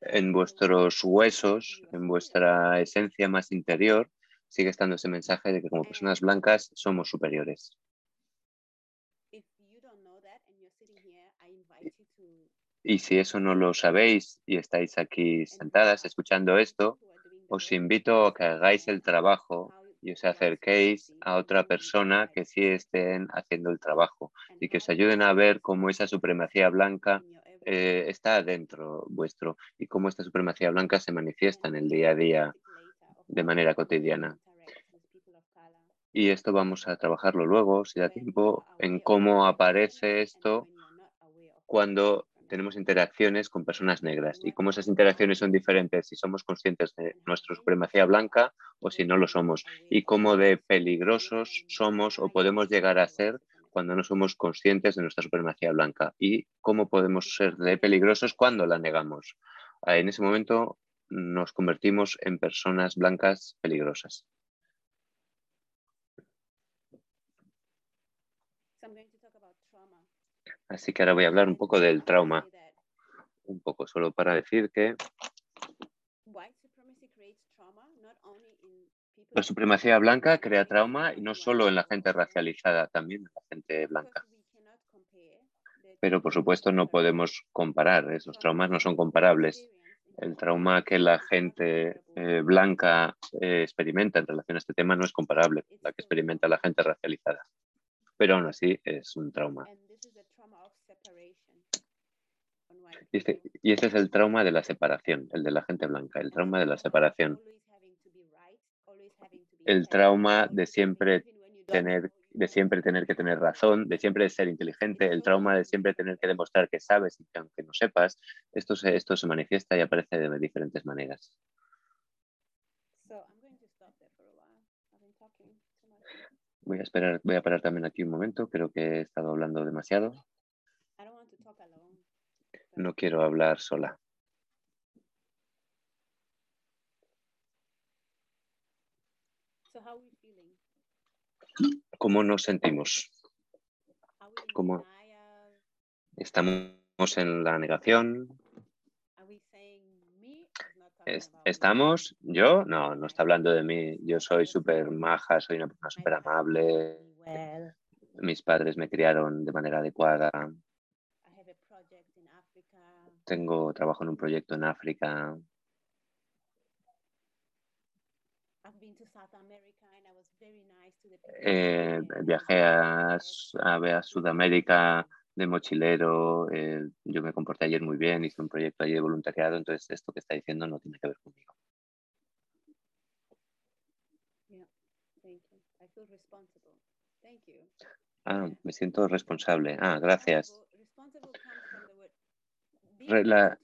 en vuestros huesos, en vuestra esencia más interior, sigue estando ese mensaje de que como personas blancas somos superiores. Y si eso no lo sabéis y estáis aquí sentadas escuchando esto, os invito a que hagáis el trabajo y os acerquéis a otra persona que sí estén haciendo el trabajo y que os ayuden a ver cómo esa supremacía blanca eh, está dentro vuestro y cómo esta supremacía blanca se manifiesta en el día a día de manera cotidiana. Y esto vamos a trabajarlo luego, si da tiempo, en cómo aparece esto cuando tenemos interacciones con personas negras y cómo esas interacciones son diferentes si somos conscientes de nuestra supremacía blanca o si no lo somos y cómo de peligrosos somos o podemos llegar a ser cuando no somos conscientes de nuestra supremacía blanca y cómo podemos ser de peligrosos cuando la negamos. Ah, En ese momento nos convertimos en personas blancas peligrosas. Así que ahora voy a hablar un poco del trauma, un poco solo para decir que la supremacía blanca crea trauma y no solo en la gente racializada, también en la gente blanca. Pero por supuesto no podemos comparar, esos traumas no son comparables. El trauma que la gente eh, blanca eh, experimenta en relación a este tema no es comparable con la que experimenta la gente racializada. Pero aún así es un trauma. Y este, es el trauma de la separación, el de la gente blanca, el trauma de la separación. El trauma de siempre tener, de siempre tener que tener razón, de siempre ser inteligente, el trauma de siempre tener que demostrar que sabes y que aunque no sepas, esto se, esto se manifiesta y aparece de diferentes maneras. Voy a esperar, voy a parar también aquí un momento, creo que he estado hablando demasiado. No quiero hablar sola. ¿Cómo nos sentimos? ¿Cómo estamos en la negación? ¿Es- ¿Estamos? ¿Yo? No, no está hablando de mí. Yo soy súper maja, soy una persona súper amable. Mis padres me criaron de manera adecuada. Tengo trabajo en un proyecto en África. Eh, viajé a, a, Sudamérica de mochilero. eh, yo me comporté ayer muy bien, hice un proyecto allí de voluntariado, entonces esto que está diciendo no tiene que ver conmigo. Ah, me siento responsable. Ah, gracias. Responsible, responsible comes from the word being Re- la-.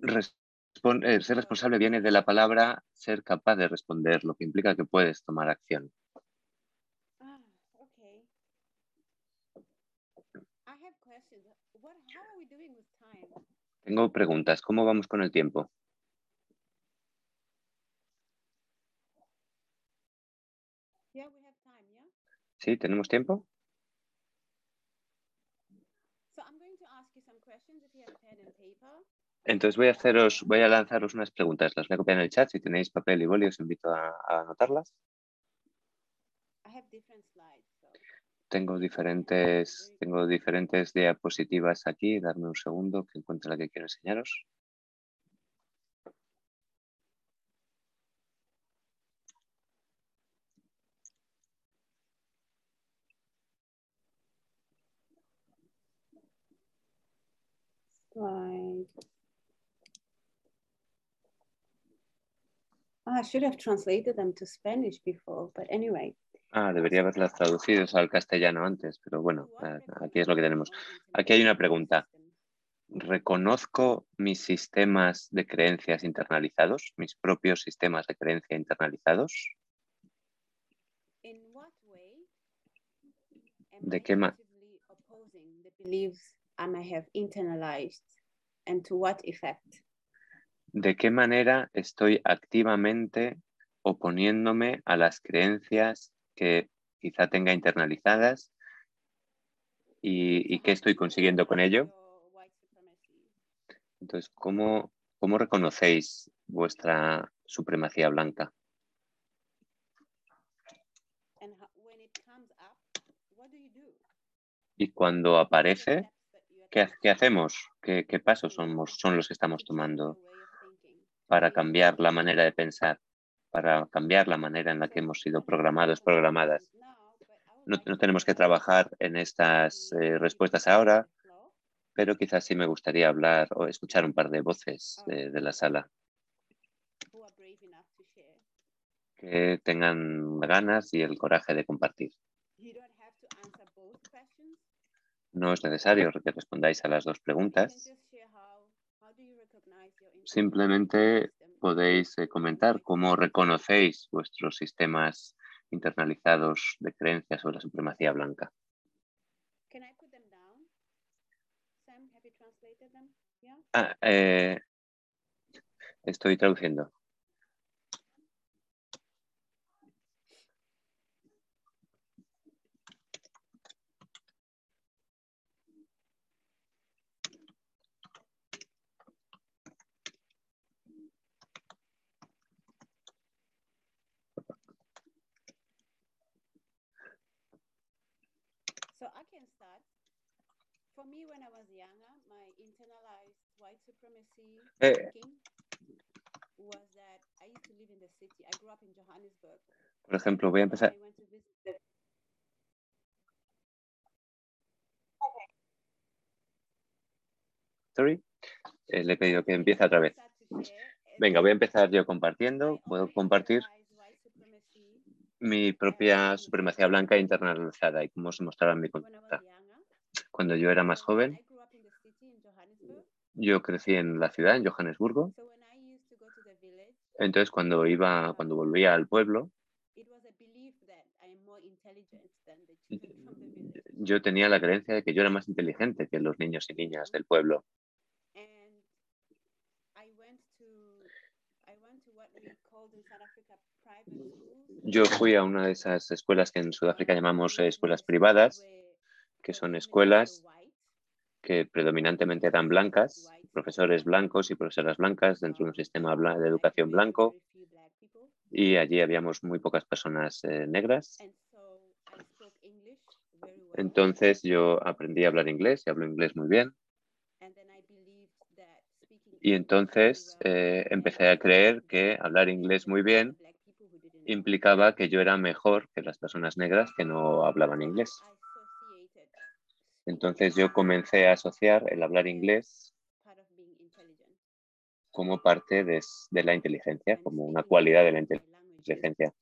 Respon- eh, ser responsable viene de la palabra ser capaz de responder, lo que implica que puedes tomar acción. Ah? Tengo preguntas. ¿Cómo vamos con el tiempo? ¿Sí? ¿Tenemos tiempo? So I'm going to ask you some questions if you have pen and paper. Entonces voy a haceros, voy a lanzaros unas preguntas. Las voy a copiar en el chat. Si tenéis papel y boli, os invito a, a anotarlas. Tengo diferentes, tengo diferentes diapositivas aquí. Darme un segundo que encuentre la que quiero enseñaros. Slide. Ah, I should have translated them to Spanish before, but anyway. Ah, debería haberlas traducido al castellano antes, pero bueno, eh, aquí es lo que tenemos. Aquí hay una pregunta. ¿Reconozco mis sistemas de creencias internalizados, mis propios sistemas de creencia internalizados? ¿De I qué ma- actively opposing the beliefs I may have internalized and to what effect? ¿De qué manera estoy activamente oponiéndome a las creencias que quizá tenga internalizadas y, qué estoy consiguiendo con ello? Entonces, ¿cómo, reconocéis vuestra supremacía blanca? Y cuando aparece, ¿qué, hacemos? ¿Qué, qué pasos somos, son los que estamos tomando your way of thinking, to para cambiar la manera de pensar, para cambiar la manera en la que hemos sido programados, programadas? No, no tenemos que trabajar en estas eh, respuestas ahora, pero quizás sí me gustaría hablar o escuchar un par de voces de, de la sala que tengan ganas y el coraje de compartir. No es necesario que respondáis a las dos preguntas. just share how, how do you recognize your internal Simplemente podéis eh, comentar cómo reconocéis vuestros sistemas internalizados de creencias sobre la supremacía blanca. Ah, eh, estoy traduciendo. So I can start. For me, when I was younger, my internalized white supremacy thinking was that I used to live in the city. I grew up in Johannesburg. Por ejemplo, voy a empezar. Sorry. Eh, le he pedido que empiece otra vez. Venga, voy a empezar yo compartiendo. Puedo compartir mi propia supremacía blanca internalizada y cómo se mostraba en mi conducta. Cuando yo era más joven, yo crecí en la ciudad, en Johannesburgo. Entonces, cuando iba, cuando volvía al pueblo, yo tenía la creencia de que yo era más inteligente que los niños y niñas del pueblo. Yo fui a una de esas escuelas que en Sudáfrica llamamos escuelas privadas, que son escuelas que predominantemente eran blancas, profesores blancos y profesoras blancas dentro de un sistema de educación blanco y allí habíamos muy pocas personas eh, negras. Entonces yo aprendí a hablar inglés y hablo inglés muy bien Y entonces eh, empecé a creer que hablar inglés muy bien implicaba que yo era mejor que las personas negras que no hablaban inglés. Entonces yo comencé a asociar el hablar inglés como parte de, la inteligencia, como una cualidad de la inteligencia.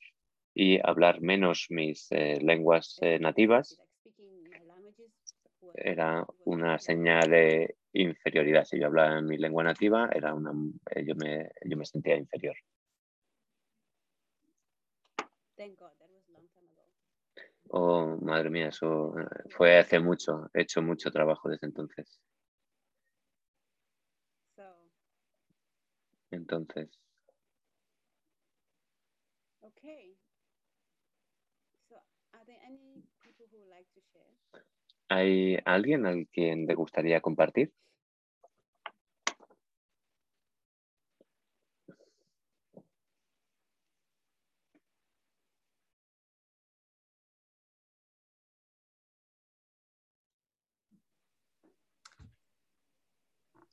Y hablar menos mis eh, lenguas eh, nativas era una señal de inferioridad. Si yo hablaba en mi lengua nativa, era una, eh, yo, me, yo me sentía inferior. Oh, madre mía, eso fue hace mucho. He hecho mucho trabajo desde entonces. Entonces. ¿Hay alguien al quien le gustaría compartir?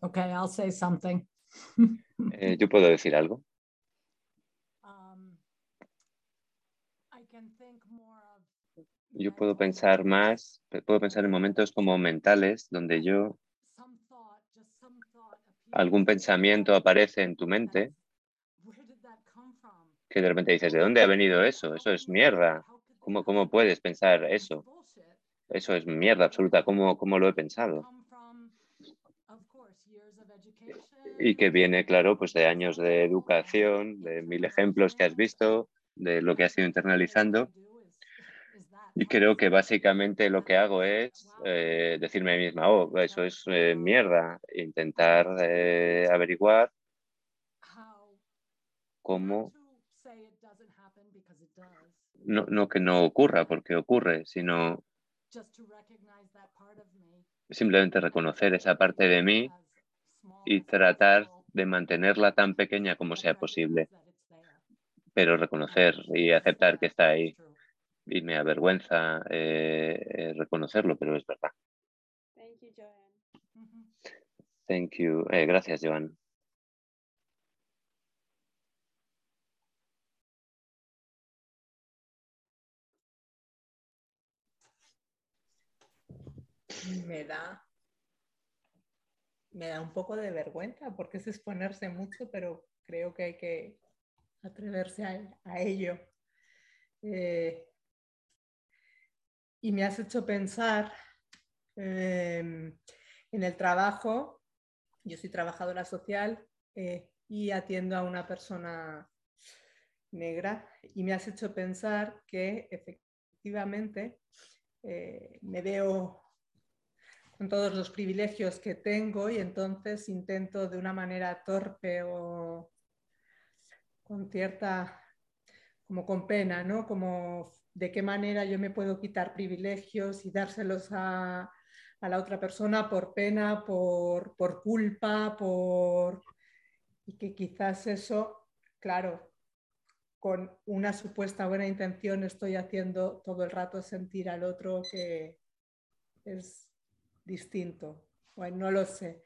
Okay, I'll say something. Eh, yo puedo decir algo. Um, I can think more of Yo puedo pensar más, puedo pensar en momentos como mentales donde yo algún pensamiento aparece en tu mente Where did that come from? que de repente dices, ¿de dónde ha venido eso? Eso es mierda. ¿Cómo, cómo puedes pensar eso? Eso es mierda absoluta. ¿Cómo, cómo lo he pensado? Come from, of course, years of education, Y que viene, claro, pues de años de educación, de mil ejemplos que has visto, de lo que has ido internalizando. Y creo que básicamente lo que hago es eh, decirme a mí misma, oh, eso es eh, mierda. Intentar eh, averiguar cómo, no, no que no ocurra, porque ocurre, sino simplemente reconocer esa parte de mí y tratar de mantenerla tan pequeña como sea posible, pero reconocer y aceptar que está ahí. Y me avergüenza eh, eh, reconocerlo, pero es verdad. Thank you, Joanne. Thank you. Eh, gracias, Joan. me da, me da un poco de vergüenza porque es exponerse mucho, pero creo que hay que atreverse a, ello. Eh, y me has hecho pensar eh, en el trabajo. Yo soy trabajadora social eh, y atiendo a una persona negra y me has hecho pensar que efectivamente eh, me veo con todos los privilegios que tengo y entonces intento de una manera torpe o con cierta, como con pena, ¿no? Como de qué manera yo me puedo quitar privilegios y dárselos a, a la otra persona por pena, por, por culpa, por... Y que quizás eso, claro, con una supuesta buena intención estoy haciendo todo el rato sentir al otro que es distinto. Bueno, no lo sé.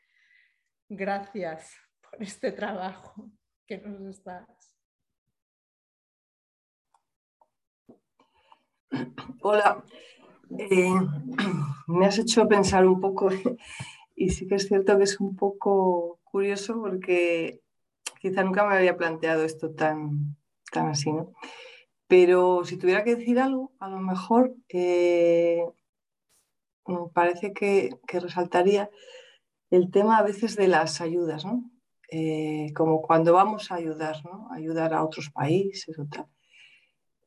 Gracias por este trabajo que nos estás. Hola, Eh, me has hecho pensar un poco [LAUGHS] y sí que es cierto que es un poco curioso porque quizá nunca me había planteado esto tan, tan así, ¿no? Pero si tuviera que decir algo, a lo mejor eh, me parece que, resaltaría el tema a veces de las ayudas, ¿no? Eh, como cuando vamos a ayudar, ¿no? Ayudar a otros países o tal.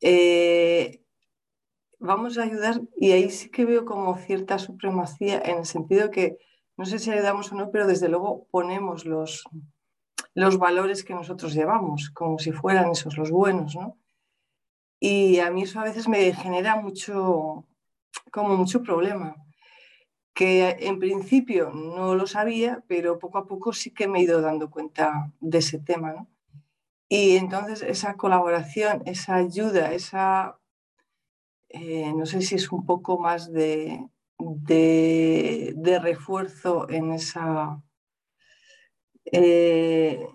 Eh, vamos a ayudar y ahí sí que veo como cierta supremacía en el sentido que no sé si ayudamos o no, pero desde luego ponemos los, los valores que nosotros llevamos, como si fueran esos los buenos, ¿no? Y a mí eso a veces me genera mucho, como mucho problema, que en principio no lo sabía, pero poco a poco sí que me he ido dando cuenta de ese tema. Y entonces esa colaboración, esa ayuda, esa, eh, no sé si es un poco más de, de, de refuerzo en esa eh,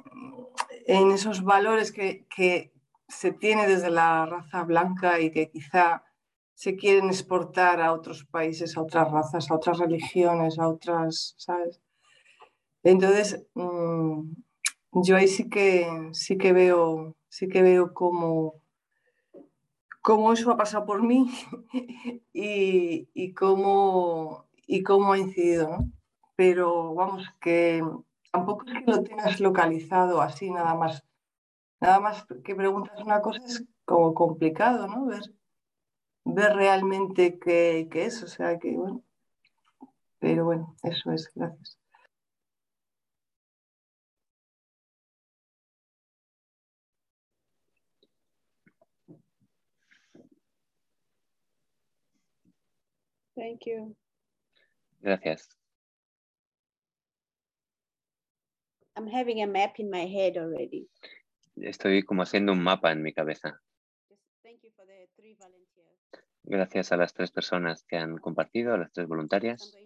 en esos valores que, que se tiene desde la raza blanca y que quizá se quieren exportar a otros países, a otras razas, a otras religiones, a otras, ¿sabes? Entonces, mm, yo ahí sí que sí que veo, sí que veo cómo, cómo eso ha pasado por mí [LAUGHS] y, y cómo, y cómo ha incidido, ¿no? Pero vamos, que tampoco es que lo tengas localizado así nada más. Nada más que preguntas una cosa es como complicado, ¿no? Ver, ver realmente qué, qué es, o sea que bueno. Pero bueno, eso es, gracias. Thank you. Gracias. I'm having a map in my head already. Estoy como haciendo un mapa en mi cabeza. Thank you for the three. Gracias a las tres personas que han compartido, a las tres voluntarias.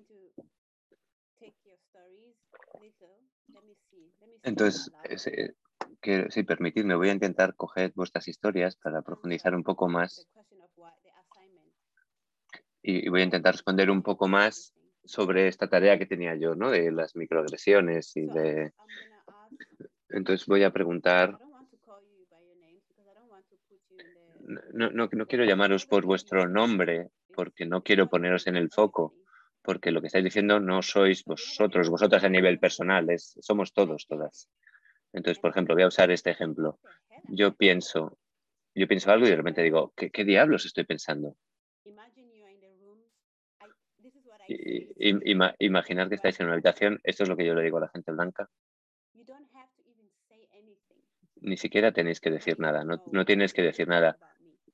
Entonces, eh, que, sí, permitidme, voy a intentar coger vuestras historias para profundizar un poco más y, y voy a intentar responder un poco más sobre esta tarea que tenía yo, ¿no? De las microagresiones y de... Entonces voy a preguntar, don't want to call you by your names because I don't want to put you in the. No, no, quiero llamaros por vuestro nombre porque no quiero poneros en el foco, porque lo que estáis diciendo no sois vosotros, vosotras a nivel personal, es, somos todos, todas. Entonces, por ejemplo, voy a usar este ejemplo. Yo pienso, yo pienso algo y de repente digo, ¿qué, qué diablos estoy pensando? Imaginar que estáis en una habitación, esto es lo que yo le digo a la gente blanca, ni siquiera tenéis que decir nada, no, no tienes que decir nada,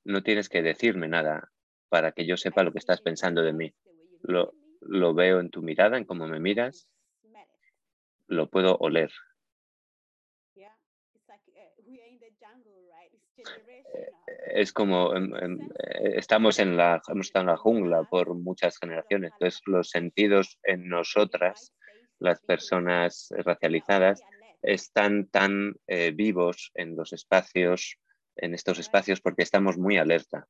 no tienes que decirme nada para que yo sepa lo que estás pensando de mí. Lo, lo veo en tu mirada, en cómo me miras, lo puedo oler. Eh. Es como em, em, estamos en la, hemos estado en la jungla por muchas generaciones, entonces los sentidos en nosotras, las personas racializadas, están tan eh, vivos en los espacios, en estos espacios, porque estamos muy alerta.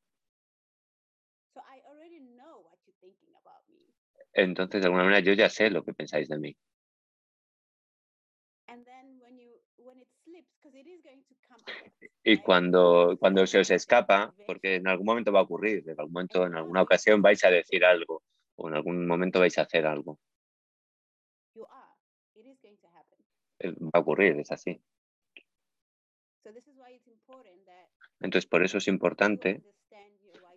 Entonces, de alguna manera, yo ya sé lo que pensáis de mí. [LAUGHS] Y cuando, cuando se os escapa, porque en algún momento va a ocurrir, en algún momento, en alguna ocasión vais a decir algo, o en algún momento vais a hacer algo. Eh, Va a ocurrir, es así. Entonces, por eso es importante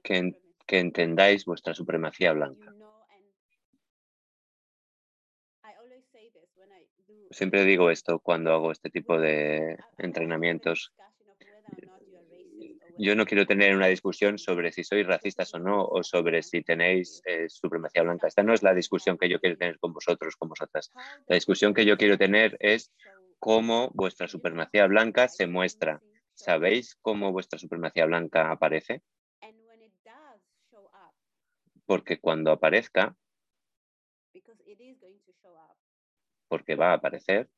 que, entendáis vuestra supremacía blanca. Siempre digo esto cuando hago este tipo de entrenamientos. Yo no quiero tener una discusión sobre si sois racistas o no, o sobre si tenéis eh, supremacía blanca. Esta no es la discusión que yo quiero tener con vosotros, con vosotras. La discusión que yo quiero tener es cómo vuestra supremacía blanca se muestra. ¿Sabéis cómo vuestra supremacía blanca aparece? Porque cuando aparezca, porque va a aparecer,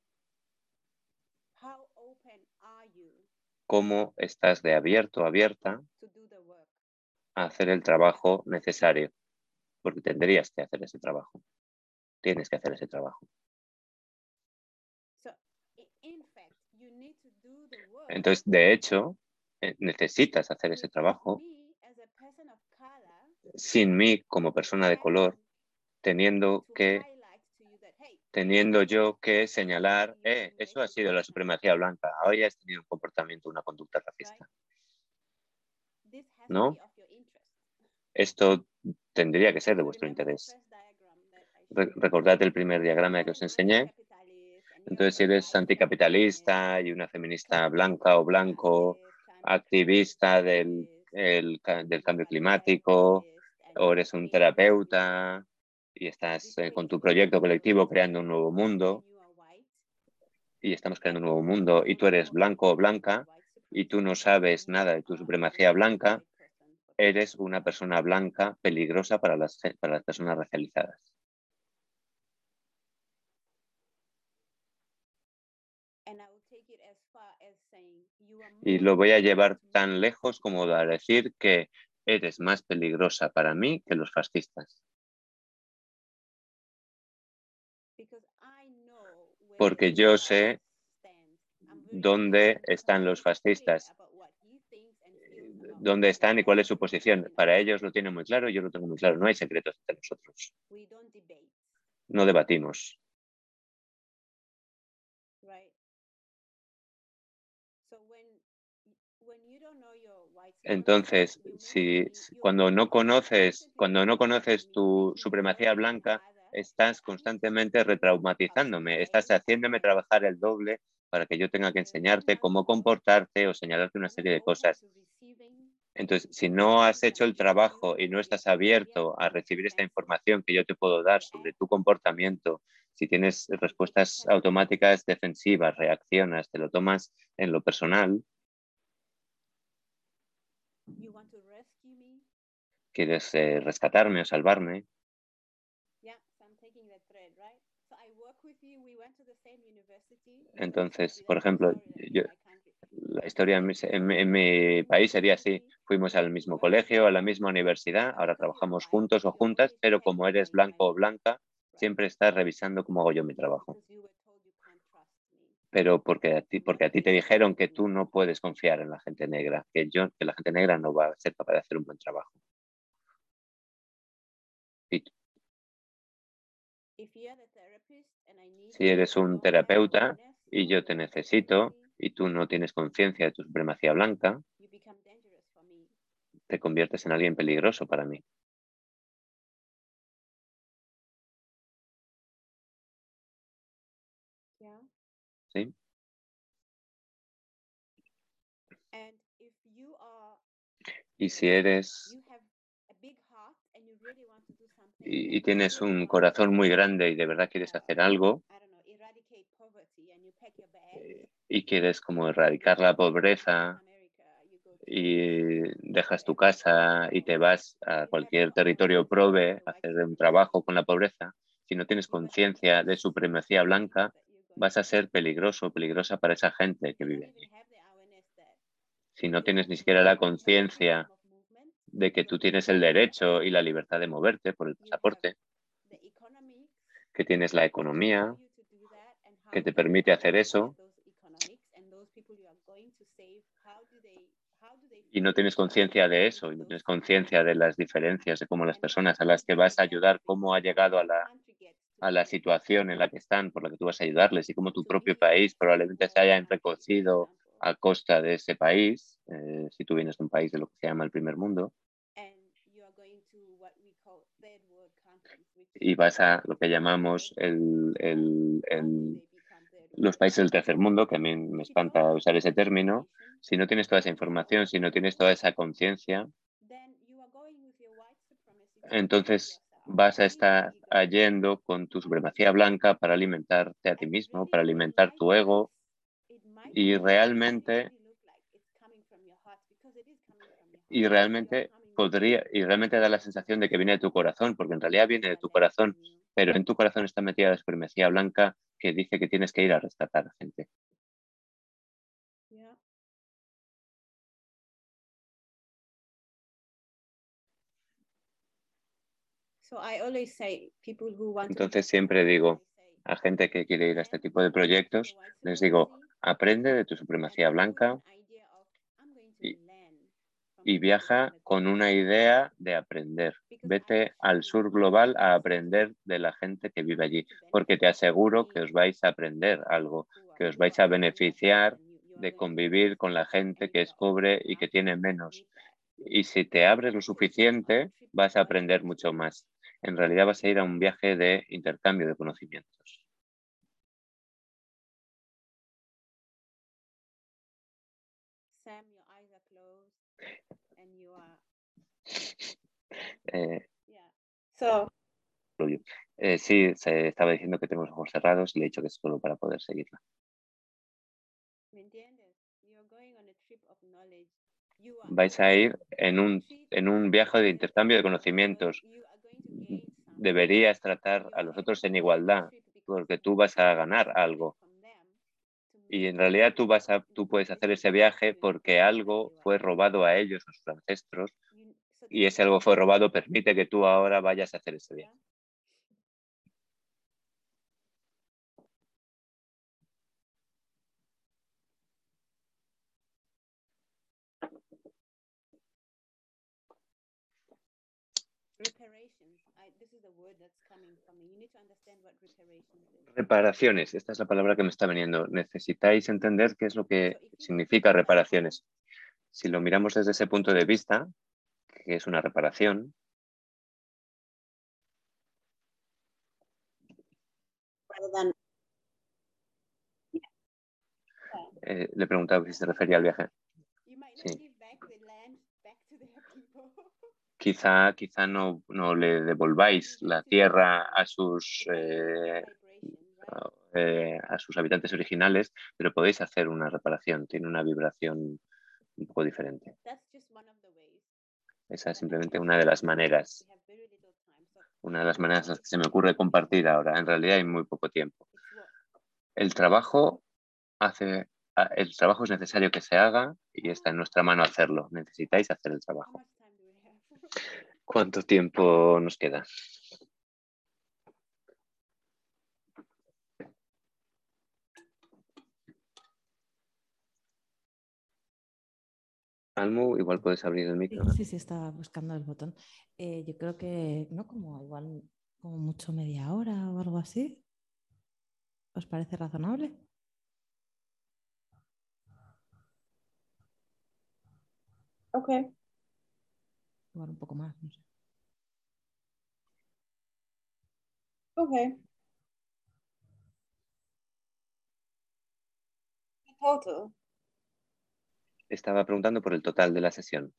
cómo estás de abierto, abierta a hacer el trabajo necesario. Porque tendrías que hacer ese trabajo. Tienes que hacer ese trabajo. So i- in fact, you need to do the work. Entonces, de hecho, eh, necesitas hacer ese trabajo sin mí como persona de color, teniendo que, teniendo yo que señalar, eh, eso ha sido la supremacía blanca, hoy has tenido un comportamiento, una conducta racista. ¿No? Esto tendría que ser de vuestro interés. recordad el primer diagrama que os enseñé. Entonces, si eres anticapitalista y una feminista blanca o blanco, activista del, del cambio climático, o eres un terapeuta y estás eh, con tu proyecto colectivo creando un nuevo mundo y estamos creando un nuevo mundo y tú eres blanco o blanca y tú no sabes nada de tu supremacía blanca, eres una persona blanca peligrosa para las, para las personas racializadas. Y lo voy a llevar tan lejos como a decir que eres más peligrosa para mí que los fascistas. Porque yo sé dónde están los fascistas, dónde están y cuál es su posición. Para ellos lo tienen muy claro, yo lo tengo muy claro. No hay secretos entre nosotros. No debatimos. Entonces, si cuando no conoces, cuando no conoces tu supremacía blanca, estás constantemente retraumatizándome, estás haciéndome trabajar el doble para que yo tenga que enseñarte cómo comportarte o señalarte una serie de cosas. Entonces, si no has hecho el trabajo y no estás abierto a recibir esta información que yo te puedo dar sobre tu comportamiento, si tienes respuestas automáticas defensivas, reaccionas, te lo tomas en lo personal, ¿Quieres eh, rescatarme o salvarme? Entonces, por ejemplo, yo, la historia en mi, en mi, país sería así. Fuimos al mismo colegio, a la misma universidad, ahora trabajamos juntos o juntas, pero como eres blanco o blanca, siempre estás revisando cómo hago yo mi trabajo. Pero porque a, ti, porque a ti te dijeron que tú no puedes confiar en la gente negra, que, yo, que la gente negra no va a ser capaz de hacer un buen trabajo. Si eres un terapeuta y yo te necesito y tú no tienes conciencia de tu supremacía blanca, te conviertes en alguien peligroso para mí. ¿Sí? Y si eres y, y, tienes un corazón muy grande y de verdad quieres hacer algo eh, y quieres como erradicar la pobreza y dejas tu casa y te vas a cualquier territorio prove a hacer un trabajo con la pobreza, si no tienes conciencia de supremacía blanca, vas a ser peligroso, peligrosa para esa gente que vive allí. Si no tienes ni siquiera la conciencia de que tú tienes el derecho y la libertad de moverte por el pasaporte, que tienes la economía que te permite hacer eso y no tienes conciencia de eso y no tienes conciencia de las diferencias de cómo las personas a las que vas a ayudar, cómo ha llegado a la, a la situación en la que están, por la que tú vas a ayudarles y cómo tu propio país probablemente se haya enriquecido a costa de ese país, eh, si tú vienes de un país de lo que se llama el primer mundo. Y vas a lo que llamamos el, el, el, los países del tercer mundo, que a mí me espanta usar ese término. Si no tienes toda esa información, si no tienes toda esa conciencia, entonces vas a estar yendo con tu supremacía blanca para alimentarte a ti mismo, para alimentar tu ego y realmente y realmente podría y realmente da la sensación de que viene de tu corazón, porque en realidad viene de tu corazón, pero en tu corazón está metida la supremacía blanca que dice que tienes que ir a rescatar a gente. Entonces siempre digo a gente que quiere ir a este tipo de proyectos, les digo, aprende de tu supremacía blanca y, viaja con una idea de aprender. Vete al sur global a aprender de la gente que vive allí, porque te aseguro que os vais a aprender algo, que os vais a beneficiar de convivir con la gente que es pobre y que tiene menos. Y si te abres lo suficiente, vas a aprender mucho más en realidad vas a ir a un viaje de intercambio de conocimientos. [LAUGHS] Eh, eh, sí, se estaba diciendo que tengo los ojos cerrados y le he dicho que es solo para poder seguirla. Vais a ir en un, en un viaje de intercambio de conocimientos. deberías tratar a los otros en igualdad, porque tú vas a ganar algo. Y en realidad tú, vas a, tú puedes hacer ese viaje porque algo fue robado a ellos, a sus ancestros, y ese algo fue robado permite que tú ahora vayas a hacer ese viaje. Reparaciones, esta es la palabra que me está viniendo. Necesitáis entender qué es lo que significa reparaciones. Si lo miramos desde ese punto de vista, que es una reparación, eh, le preguntaba si se refería al viaje. Sí. [LAUGHS] Quizá, quizá no, no le devolváis la tierra a sus, eh, eh, a sus habitantes originales, pero podéis hacer una reparación. Tiene una vibración un poco diferente. Esa es simplemente una de las maneras. Una de las maneras que se me ocurre compartir ahora. En realidad hay muy poco tiempo. El trabajo hace, el trabajo es necesario que se haga y está en nuestra mano hacerlo. Necesitáis hacer el trabajo. ¿Cuánto tiempo nos queda? Almu, igual puedes abrir el micro. Sí, sí, estaba buscando el botón. Eh, yo creo que, ¿no? Como igual, como mucho media hora o algo así. ¿Os parece razonable? Ok. Igual un poco más, no sé. Ok. Total. Estaba preguntando por el total de la sesión.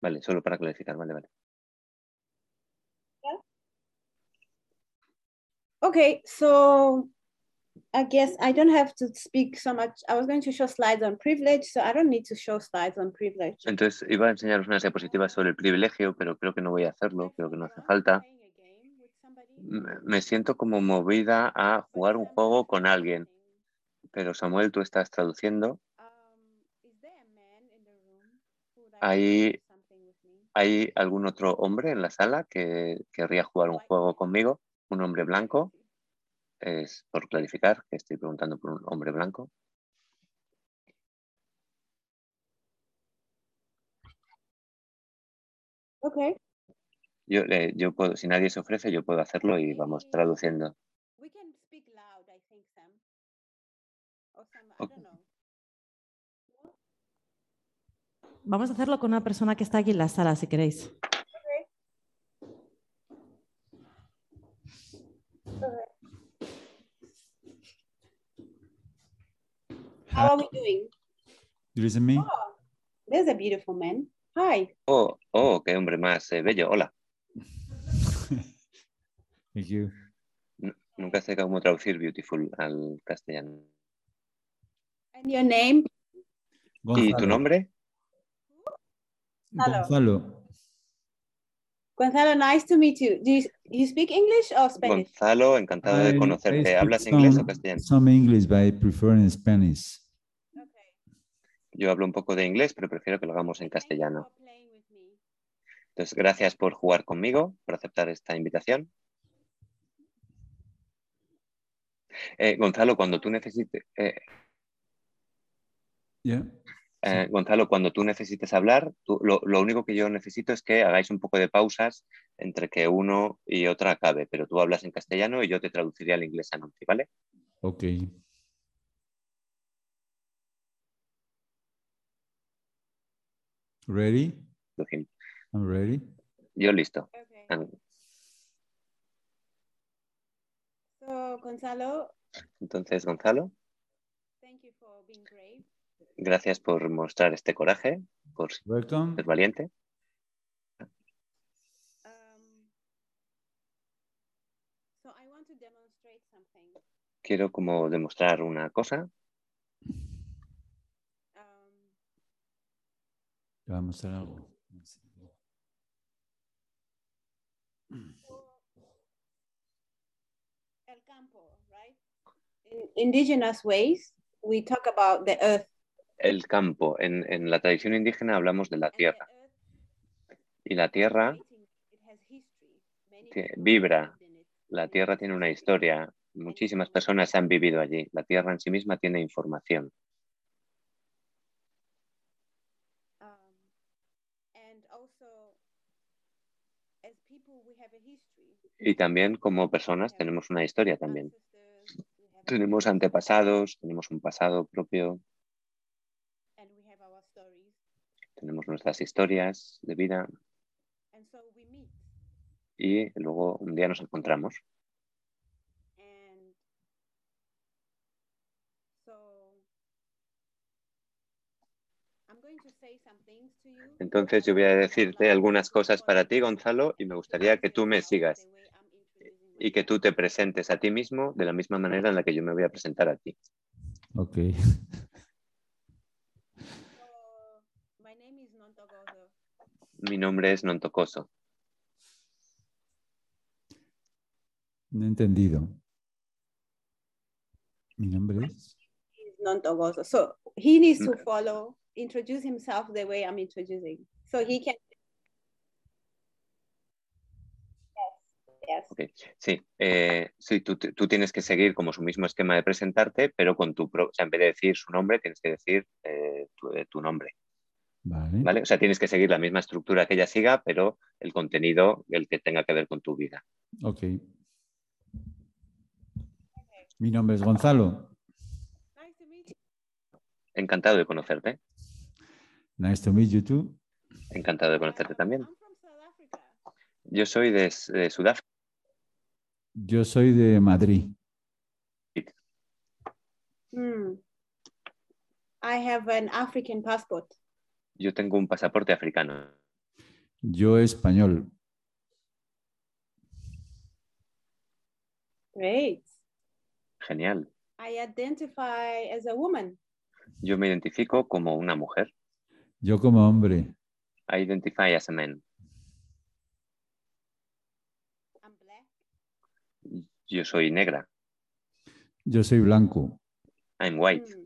Vale, solo para clarificar, vale, vale. Okay, so I guess I don't have to speak so much. I was going to show slides on privilege, so I don't need to show slides on privilege. Entonces iba a enseñaros unas diapositivas sobre el privilegio, pero creo que no voy a hacerlo, creo que no hace falta. Me me siento como movida a jugar un juego con alguien. Pero Samuel, tú estás traduciendo. ¿Hay, ¿Hay algún otro hombre en la sala que querría jugar un juego conmigo? ¿Un hombre blanco? Es por clarificar que estoy preguntando por un hombre blanco. Okay. Yo, eh, yo puedo, si nadie se ofrece, yo puedo hacerlo y vamos traduciendo. We can speak loud, I think, Sam. Or Sam, I Ok. don't know. Vamos a hacerlo con una persona que está aquí en la sala, si queréis. How are we doing? You listen me? Oh, there's a beautiful man. Hi. Oh, oh, qué hombre más eh, bello. Hola. [LAUGHS] Thank you. Nunca sé cómo traducir beautiful al castellano. Your name? ¿Y tu nombre? Gonzalo. Gonzalo. Nice to meet you. Do you, you speak English or Spanish? Gonzalo, encantado de I- conocerte. ¿Hablas inglés o castellano? Some English, but I prefer in Spanish. Yo hablo un poco de inglés, pero prefiero que lo hagamos en castellano. For playing with me. Entonces, gracias por jugar conmigo, por aceptar esta invitación. Eh, Gonzalo, cuando tú necesites, eh, Yeah. eh, Gonzalo, cuando tú necesites hablar, tú- lo, lo único que yo necesito es que hagáis un poco de pausas entre que uno y otra acabe, pero tú hablas en castellano y yo te traduciré al inglés a ¿vale? Okay. Ready? I'm ready. Yo listo. Okay. Ah, So, Gonzalo, Entonces, Gonzalo, thank you for being brave. Gracias por mostrar este coraje, por Welcome. ser valiente. Um, so, I want to demonstrate something. Quiero como demostrar una cosa. Um, Te voy a mostrar algo. el campo. in indigenous ways, we talk about the earth. El campo. En, en la tradición indígena hablamos de la tierra. Y la tierra vibra. La tierra tiene una historia. Muchísimas personas han vivido allí. La tierra en sí misma tiene información. Um. Y también como personas tenemos una historia también. Tenemos antepasados, tenemos un pasado propio, and we have our stories. Tenemos nuestras historias de vida y luego un día nos encontramos. Entonces yo voy a decirte algunas cosas para ti, Gonzalo, y me gustaría que tú me sigas y que tú te presentes a ti mismo de la misma manera en la que yo me voy a presentar a ti. Ok. [LAUGHS] So, my name is Nontogozo. Mi nombre es Nontocoso. No he entendido. Mi nombre es. He's Nontogozo. So he needs to Mm. follow, introduce himself the way I'm introducing. So he can. Yes. Sí, eh, sí tú, tú tienes que seguir como su mismo esquema de presentarte, pero con tu pro- o sea, en vez de decir su nombre, tienes que decir eh, tu, eh, tu nombre. Vale. ¿vale? O sea, tienes que seguir la misma estructura que ella siga, pero el contenido, el que tenga que ver con tu vida. Ok. Mi nombre es Gonzalo. Nice to meet you. Encantado de conocerte. Nice to meet you too. Encantado de conocerte también. Yo soy de, Sudáfrica. Yo soy de Madrid. Hmm. I have an African passport. Yo tengo un pasaporte africano. Yo español. Great. Genial. I identify as a woman. Yo me identifico como una mujer. Yo como hombre. I identify as a man. I'm black. Yo soy negra. Yo soy blanco. I'm white. Hmm.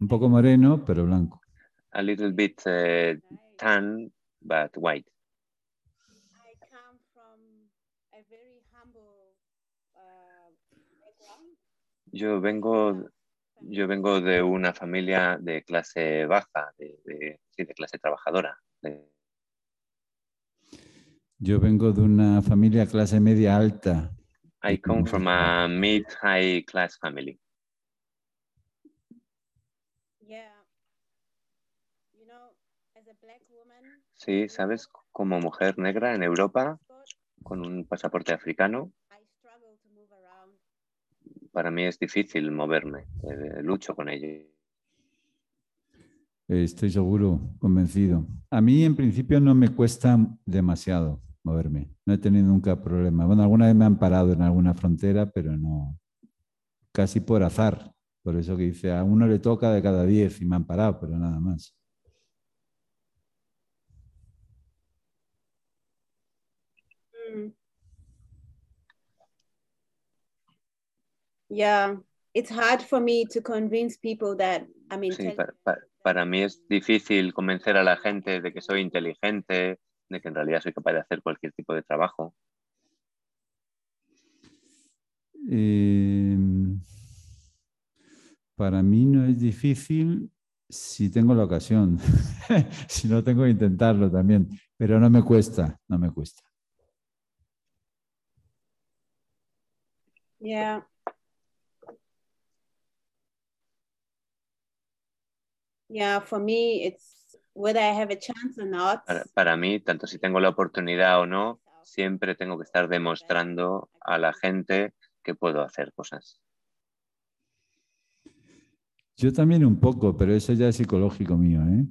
Un poco moreno, pero blanco. A little bit Right. tan, but white. I come from a very humble uh, background. Yo vengo, yo vengo de una familia de clase baja, de, de- sí, de clase trabajadora. de- Yo vengo de una familia clase media alta. I come from a mid-high class family. Yeah. You know, as a black woman. Sí, ¿sabes? Como mujer negra en Europa, con un pasaporte africano, para mí es difícil moverme. eh, lucho con ello. Estoy seguro, convencido. A mí en principio no me cuesta demasiado moverme. No he tenido nunca problema. Bueno, alguna vez me han parado en alguna frontera, pero no. Casi por azar. Por eso que dice, a uno le toca de cada diez y me han parado, pero nada más. Mm. Yeah, it's hard for me to convince people that I'm Sí, intelligent. pa- pa- para mí es difícil convencer a la gente de que soy inteligente, de que en realidad soy capaz de hacer cualquier tipo de trabajo. Eh, para mí no es difícil si tengo la ocasión. [LAUGHS] si no tengo que intentarlo también. Pero no me cuesta, no me cuesta. Yeah. Yeah, for me, it's whether I have a chance or not. Para, para mí, tanto si tengo la oportunidad o no, siempre tengo que estar demostrando a la gente que puedo hacer cosas. Yo también un poco, pero eso ya es psicológico mío, ¿eh?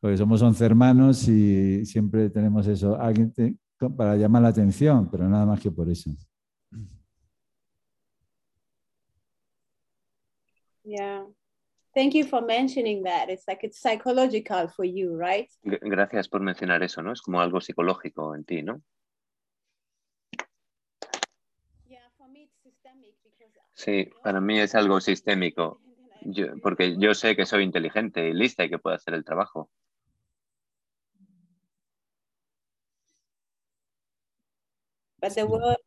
Porque somos 11 hermanos y siempre tenemos eso, alguien te- para llamar la atención, pero nada más que por eso. Yeah. Thank you for mentioning that. It's like it's psychological for you, right? Gracias por mencionar eso, ¿no? Es como algo psicológico en ti, ¿no? Sí, para mí es algo sistémico, [LAUGHS] yo- porque yo sé que soy inteligente y lista y que puedo hacer el trabajo. But the world,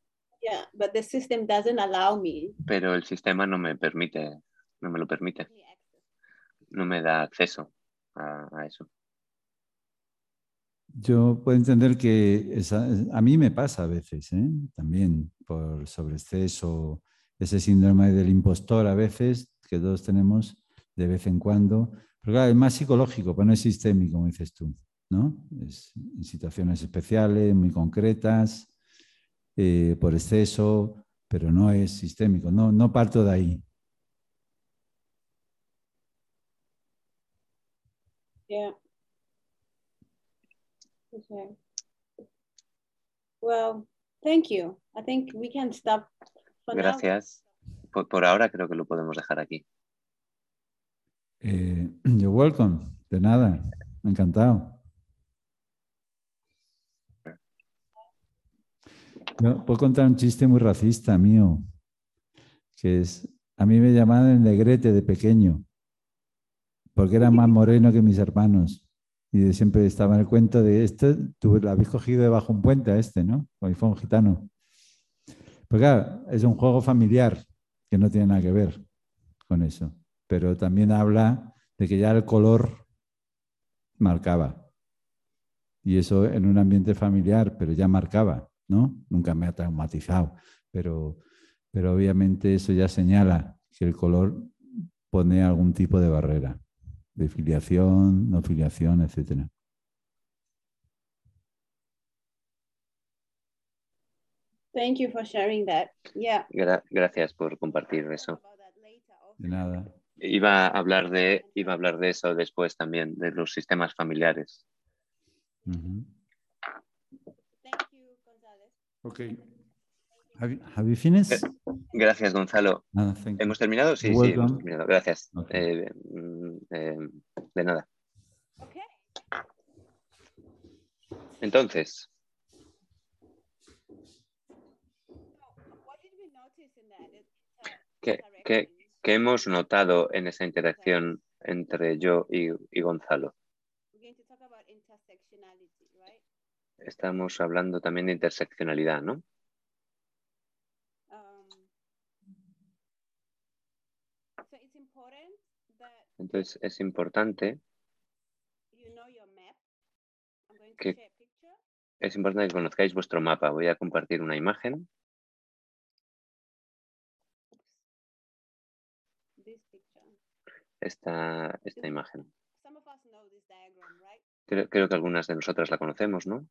yeah, but the system doesn't allow me Pero el sistema no me permite, no me lo permite. No me da acceso a, eso. Yo puedo entender que a mí me pasa a veces, ¿eh? también por sobreexceso, ese síndrome del impostor a veces que todos tenemos de vez en cuando. Pero claro, es más psicológico, pero no es sistémico, como dices tú, ¿no? Es en situaciones especiales, muy concretas, eh, por exceso, pero no es sistémico. No, no parto de ahí. Yeah. Okay. Well, thank you. I think we can stop for now. Gracias. Por, por ahora creo que lo podemos dejar aquí. Eh, you're welcome. De nada. Encantado. Yo puedo contar un chiste muy racista mío, que es, a mí me llamaban el negrete de pequeño, porque era más moreno que mis hermanos. Y siempre estaba en el cuento de este, tú lo habéis cogido debajo un puente a este, ¿no? Si fuera un gitano. Pues claro, es un juego familiar que no tiene nada que ver con eso. Pero también habla de que ya el color marcaba. Y eso en un ambiente familiar, pero ya marcaba, ¿no? Nunca me ha traumatizado, pero, pero obviamente eso ya señala que el color pone algún tipo de barrera, de filiación, no filiación, etcétera. Thank you for sharing that. Yeah. Gra- gracias por compartir eso. De nada. Iba a hablar de, iba a hablar de eso después también, de los sistemas familiares. Thank you, González. Okay. Have you, have you finished? Gracias, Gonzalo. Thank you. ¿Hemos terminado? Sí, sí, hemos terminado. Gracias. Ok. Eh, mm, eh, de nada. Okay. Entonces, So, what did we notice in that inter- ¿qué, qué- interaction? qué hemos notado en esa interacción entre yo y, y Gonzalo? We're going to talk about intersectionality, right? Estamos hablando también de interseccionalidad, ¿no? Um, so it's important that Entonces es importante, Que- es importante que conozcáis vuestro mapa. Voy a compartir una imagen. Esta, esta imagen. Creo, creo que algunas de nosotras la conocemos, ¿no?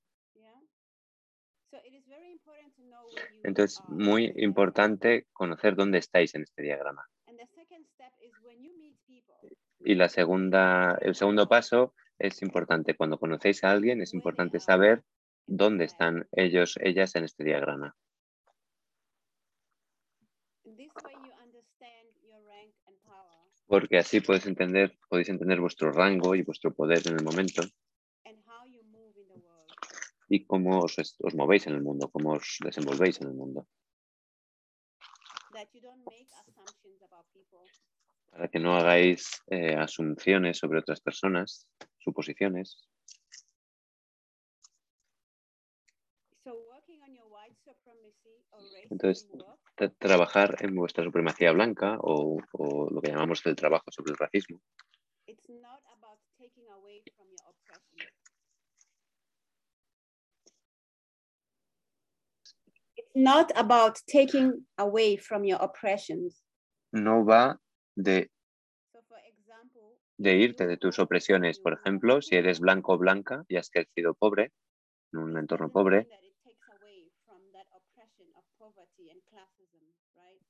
Entonces, muy importante conocer dónde estáis en este diagrama. And the second step is when you meet people, Y la segunda, el segundo paso es importante. Cuando conocéis a alguien, es importante saber dónde están ellos, ellas en este diagrama. Porque así podéis entender, podéis entender vuestro rango y vuestro poder en el momento y cómo os, os movéis en el mundo, cómo os desenvolvéis en el mundo. Para que no hagáis eh, asunciones sobre otras personas, suposiciones. Entonces, trabajar en vuestra supremacía blanca o, o lo que llamamos el trabajo sobre el racismo it's not about taking away from your oppression. It's not about taking away from your oppressions. no va de, irte de tus opresiones. Por ejemplo, si eres blanco o blanca y has crecido pobre, en un entorno pobre,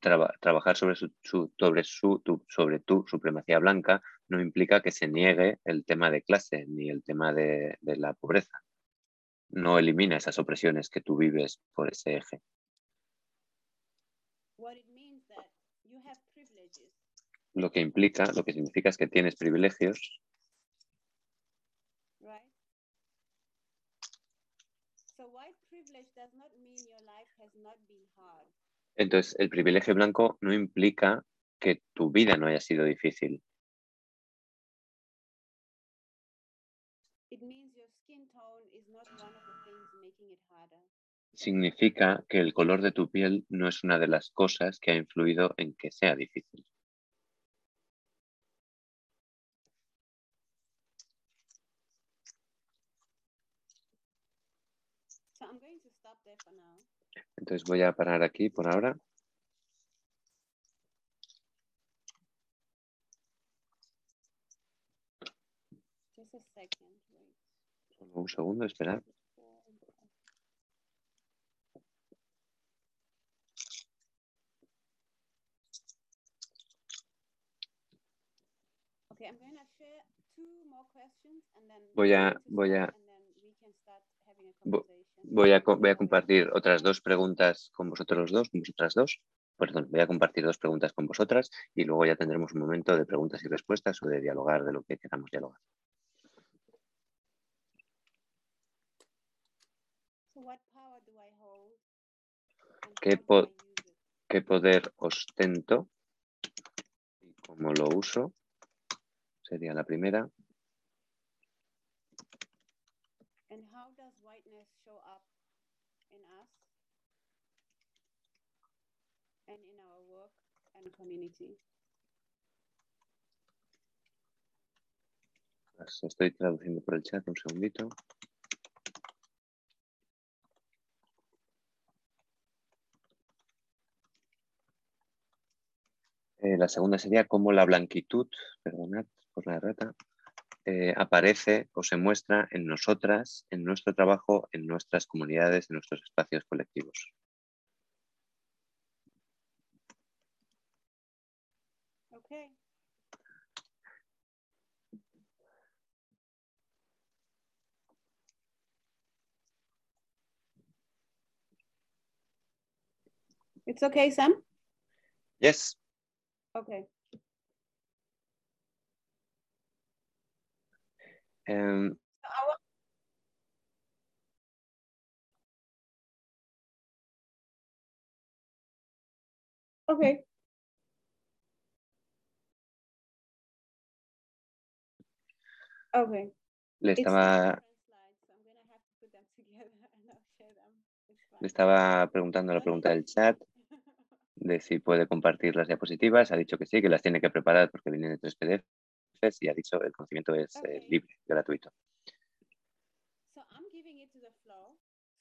traba- trabajar sobre, su, su- sobre, su, tu, sobre tu supremacía blanca no implica que se niegue el tema de clase ni el tema de, de la pobreza. No elimina esas opresiones que tú vives por ese eje. What it means that you have privileges Lo que implica, lo que significa es que tienes privilegios. Entonces, el privilegio blanco no implica que tu vida no haya sido difícil. Significa que el color de tu piel no es una de las cosas que ha influido en que sea difícil. So I'm going to stop there for now. Entonces voy a parar aquí por ahora. Solo un segundo, esperad. Okay, I'm going to share two more questions and then Voy a- voy a- Voy a, voy a compartir otras dos preguntas con vosotros dos, con vosotras dos. Perdón, voy a compartir dos preguntas con vosotras y luego ya tendremos un momento de preguntas y respuestas o de dialogar de lo que queramos dialogar. ¿Qué po-? ¿Qué poder ostento y cómo lo uso? Sería la primera. And how does whiteness show up in us and in our work and community? Las estoy traduciendo por el chat, un segundito. Eh, la segunda sería cómo la blanquitud, perdonad por la errata, eh, aparece o se muestra en nosotras, en nuestro trabajo, en nuestras comunidades, en nuestros espacios colectivos. Okay. It's okay, Sam? Yes. Okay. Em, Okay. Okay. le estaba, [LAUGHS] le estaba preguntando la pregunta del chat de si puede compartir las diapositivas. Ha dicho que sí, que las tiene que preparar porque vienen de tres PDFs y ha dicho el conocimiento es eh, libre, gratuito.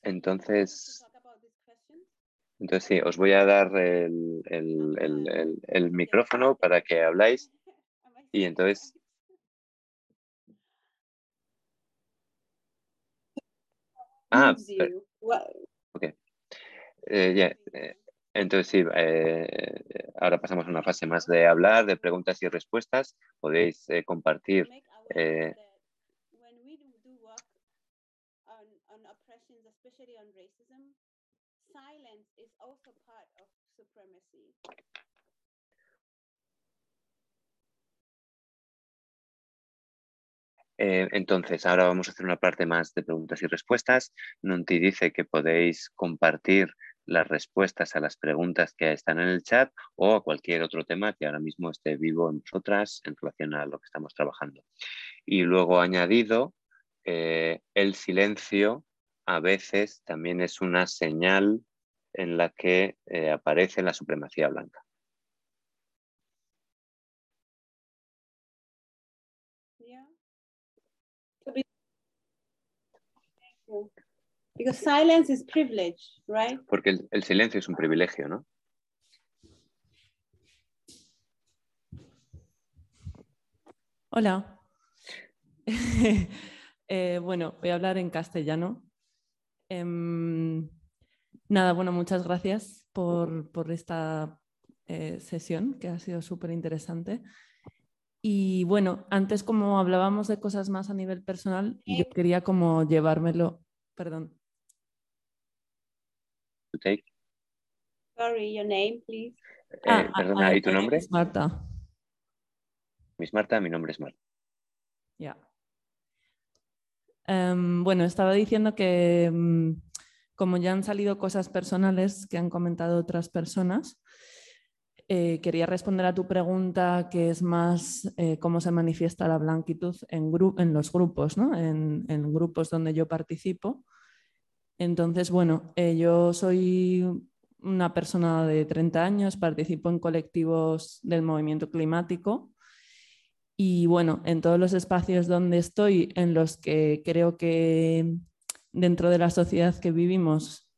Entonces, entonces sí, os voy a dar el, el- el- el- micrófono para que habláis [LAUGHS] y entonces? Ah. What- eh, ya, eh, entonces sí, eh, ahora pasamos a una fase más de hablar, de preguntas y respuestas. Podéis eh, compartir eh. Eh, entonces, ahora vamos a hacer una parte más de preguntas y respuestas. Nunti dice que podéis compartir las respuestas a las preguntas que están en el chat o a cualquier otro tema que ahora mismo esté vivo en vosotras en relación a lo que estamos trabajando. Y luego añadido, eh, el silencio a veces también es una señal en la que eh, aparece la supremacía blanca. Yeah. To be- Thank you. Because silence is privilege, right? Porque el, el silencio es un privilegio, ¿no? Hola. [LAUGHS] Eh, bueno, voy a hablar en castellano. Em, nada, bueno, muchas gracias por, por esta eh, sesión que ha sido súper interesante. Y bueno, antes como hablábamos de cosas más a nivel personal, yo quería como llevármelo, perdón, To take. Sorry, your name, please. Eh, Ah, ah, perdona, ah, ¿y tu my name nombre? is Marta. Miss Marta, mi nombre es Marta. Ya. Em, bueno, estaba diciendo que, mm, como ya han salido cosas personales que han comentado otras personas, eh, quería responder a tu pregunta, que es más eh, cómo se manifiesta la blanquitud en, en los grupos, ¿no? en, en, grupos donde yo participo. Entonces, bueno, eh, yo soy una persona de 30 años, participo en colectivos del movimiento climático y bueno, en todos los espacios donde estoy, en los que creo que dentro de la sociedad que vivimos,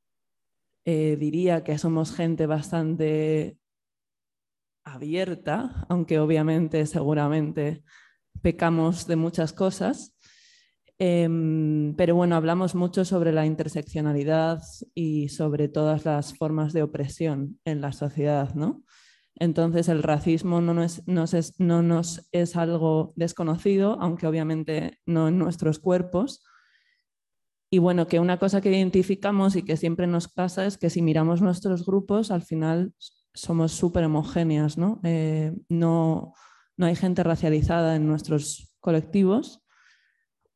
eh, diría que somos gente bastante abierta, aunque obviamente seguramente pecamos de muchas cosas. Em, pero bueno, hablamos mucho sobre la interseccionalidad y sobre todas las formas de opresión en la sociedad, ¿no? Entonces el racismo no nos, es, no nos es algo desconocido, aunque obviamente no en nuestros cuerpos. Y bueno, que una cosa que identificamos y que siempre nos pasa es que si miramos nuestros grupos, al final somos súper homogéneas, ¿no? Eh, ¿no? no hay gente racializada en nuestros colectivos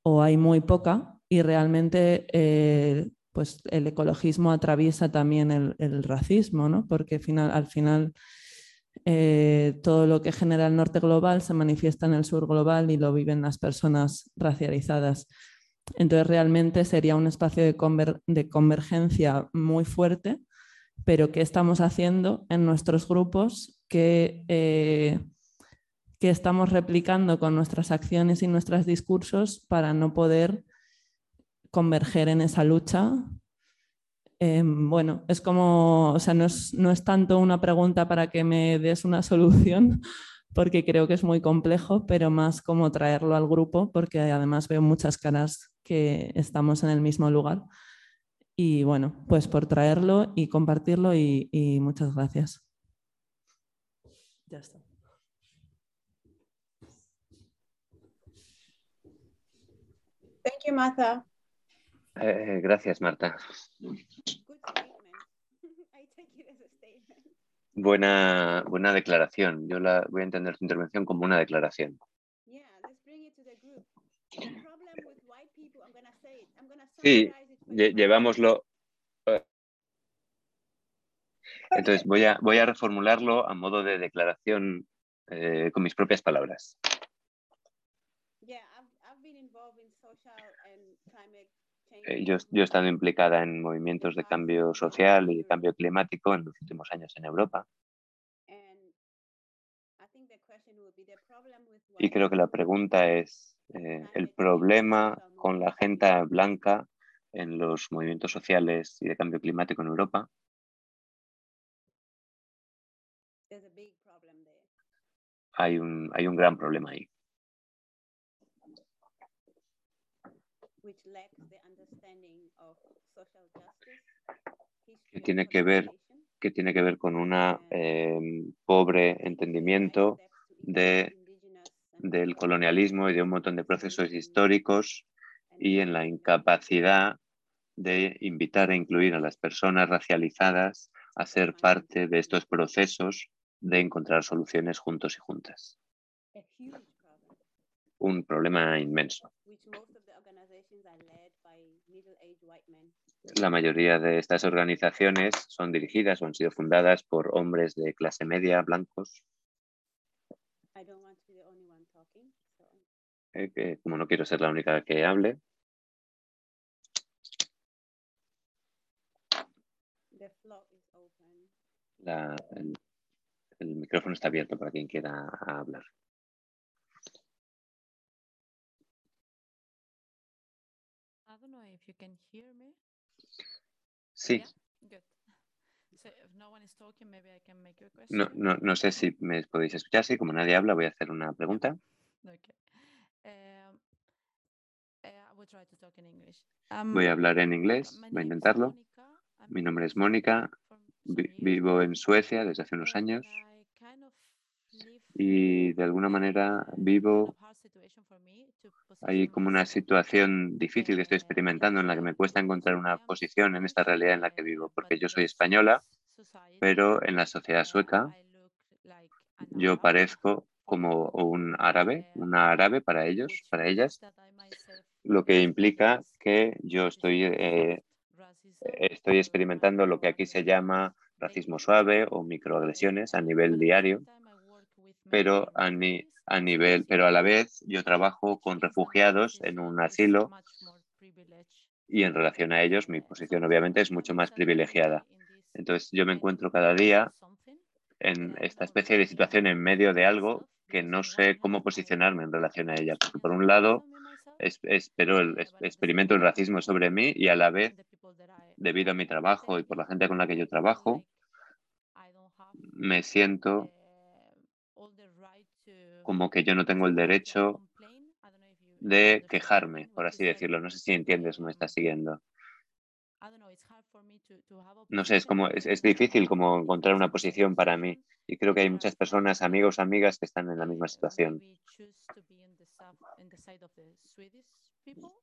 o hay muy poca y realmente eh, pues el ecologismo atraviesa también el, racismo, ¿no? porque al final eh, todo lo que genera el norte global se manifiesta en el sur global y lo viven las personas racializadas. Entonces realmente sería un espacio de, de convergencia muy fuerte, pero ¿qué estamos haciendo en nuestros grupos que eh, que estamos replicando con nuestras acciones y nuestros discursos para no poder converger en esa lucha. Em, bueno, es como, o sea, no es, no es tanto una pregunta para que me des una [LAUGHS] solución, porque creo que es muy complejo, pero más como traerlo al grupo, porque además veo muchas caras que estamos en el mismo lugar. Y bueno, pues por traerlo y compartirlo y, y muchas gracias. Ya está. Thank you, Martha. Eh, gracias, Marta. Buena, buena declaración. Yo la voy a entender tu intervención como una declaración. Sí, llevámoslo. Entonces voy a, voy a reformularlo a modo de declaración eh, con mis propias palabras. Eh, yo, yo, he estado implicada en movimientos de cambio social y cambio climático en los últimos años en Europa. Y creo que la pregunta es, eh, ¿el problema con la gente blanca en los movimientos sociales y de cambio climático en Europa? Hay un, hay un gran problema ahí. Que tiene que ver que tiene que ver con un em, pobre entendimiento de, del colonialismo y de un montón de procesos históricos y en la incapacidad de invitar e incluir a las personas racializadas a ser parte de estos procesos de encontrar soluciones juntos y juntas. Un problema inmenso. La mayoría de estas organizaciones son dirigidas o han sido fundadas por hombres de clase media blancos. Eh, como no quiero ser la única que hable. el micrófono está abierto para quien quiera hablar. Sí. No, no, no sé si me podéis escuchar. Sí, como nadie habla, voy a hacer una pregunta. Voy a hablar en inglés, voy a intentarlo. Mi nombre es Mónica, vivo en Suecia desde hace unos años. Y de alguna manera vivo hay como una situación difícil que estoy experimentando en la que me cuesta encontrar una posición en esta realidad en la que vivo, porque yo soy española, pero en la sociedad sueca yo parezco como un árabe, una árabe para ellos, para ellas, lo que implica que yo estoy eh, estoy experimentando lo que aquí se llama racismo suave o microagresiones a nivel diario, pero a, ni- a nivel, pero a la vez yo trabajo con refugiados en un asilo y en relación a ellos mi posición obviamente es mucho más privilegiada. Entonces yo me encuentro cada día en esta especie de situación en medio de algo que no sé cómo posicionarme en relación a ella. Porque por un lado, es- espero el- experimento el racismo sobre mí y a la vez, debido a mi trabajo y por la gente con la que yo trabajo, me siento como que yo no tengo el derecho de quejarme, por así decirlo. No sé si entiendes o me estás siguiendo. No sé, es como es, es difícil como encontrar una posición para mí y creo que hay muchas personas, amigos, amigas que están en la misma situación.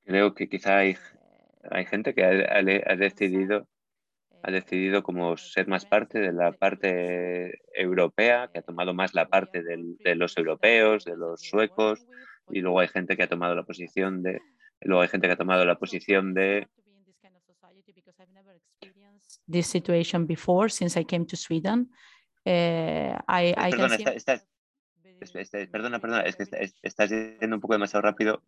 Creo que quizá hay, hay gente que ha, ha- ha decidido ha decidido como ser más parte de la parte europea, que ha tomado más la parte del- de los europeos, de los suecos, y luego hay gente que ha tomado la posición de, luego hay gente que ha tomado la posición de this situation before since I came to Sweden. Uh, I, I can Perdona, see está- estás- es- es- perdona, perdona, es que está- es- estás yendo un poco demasiado rápido.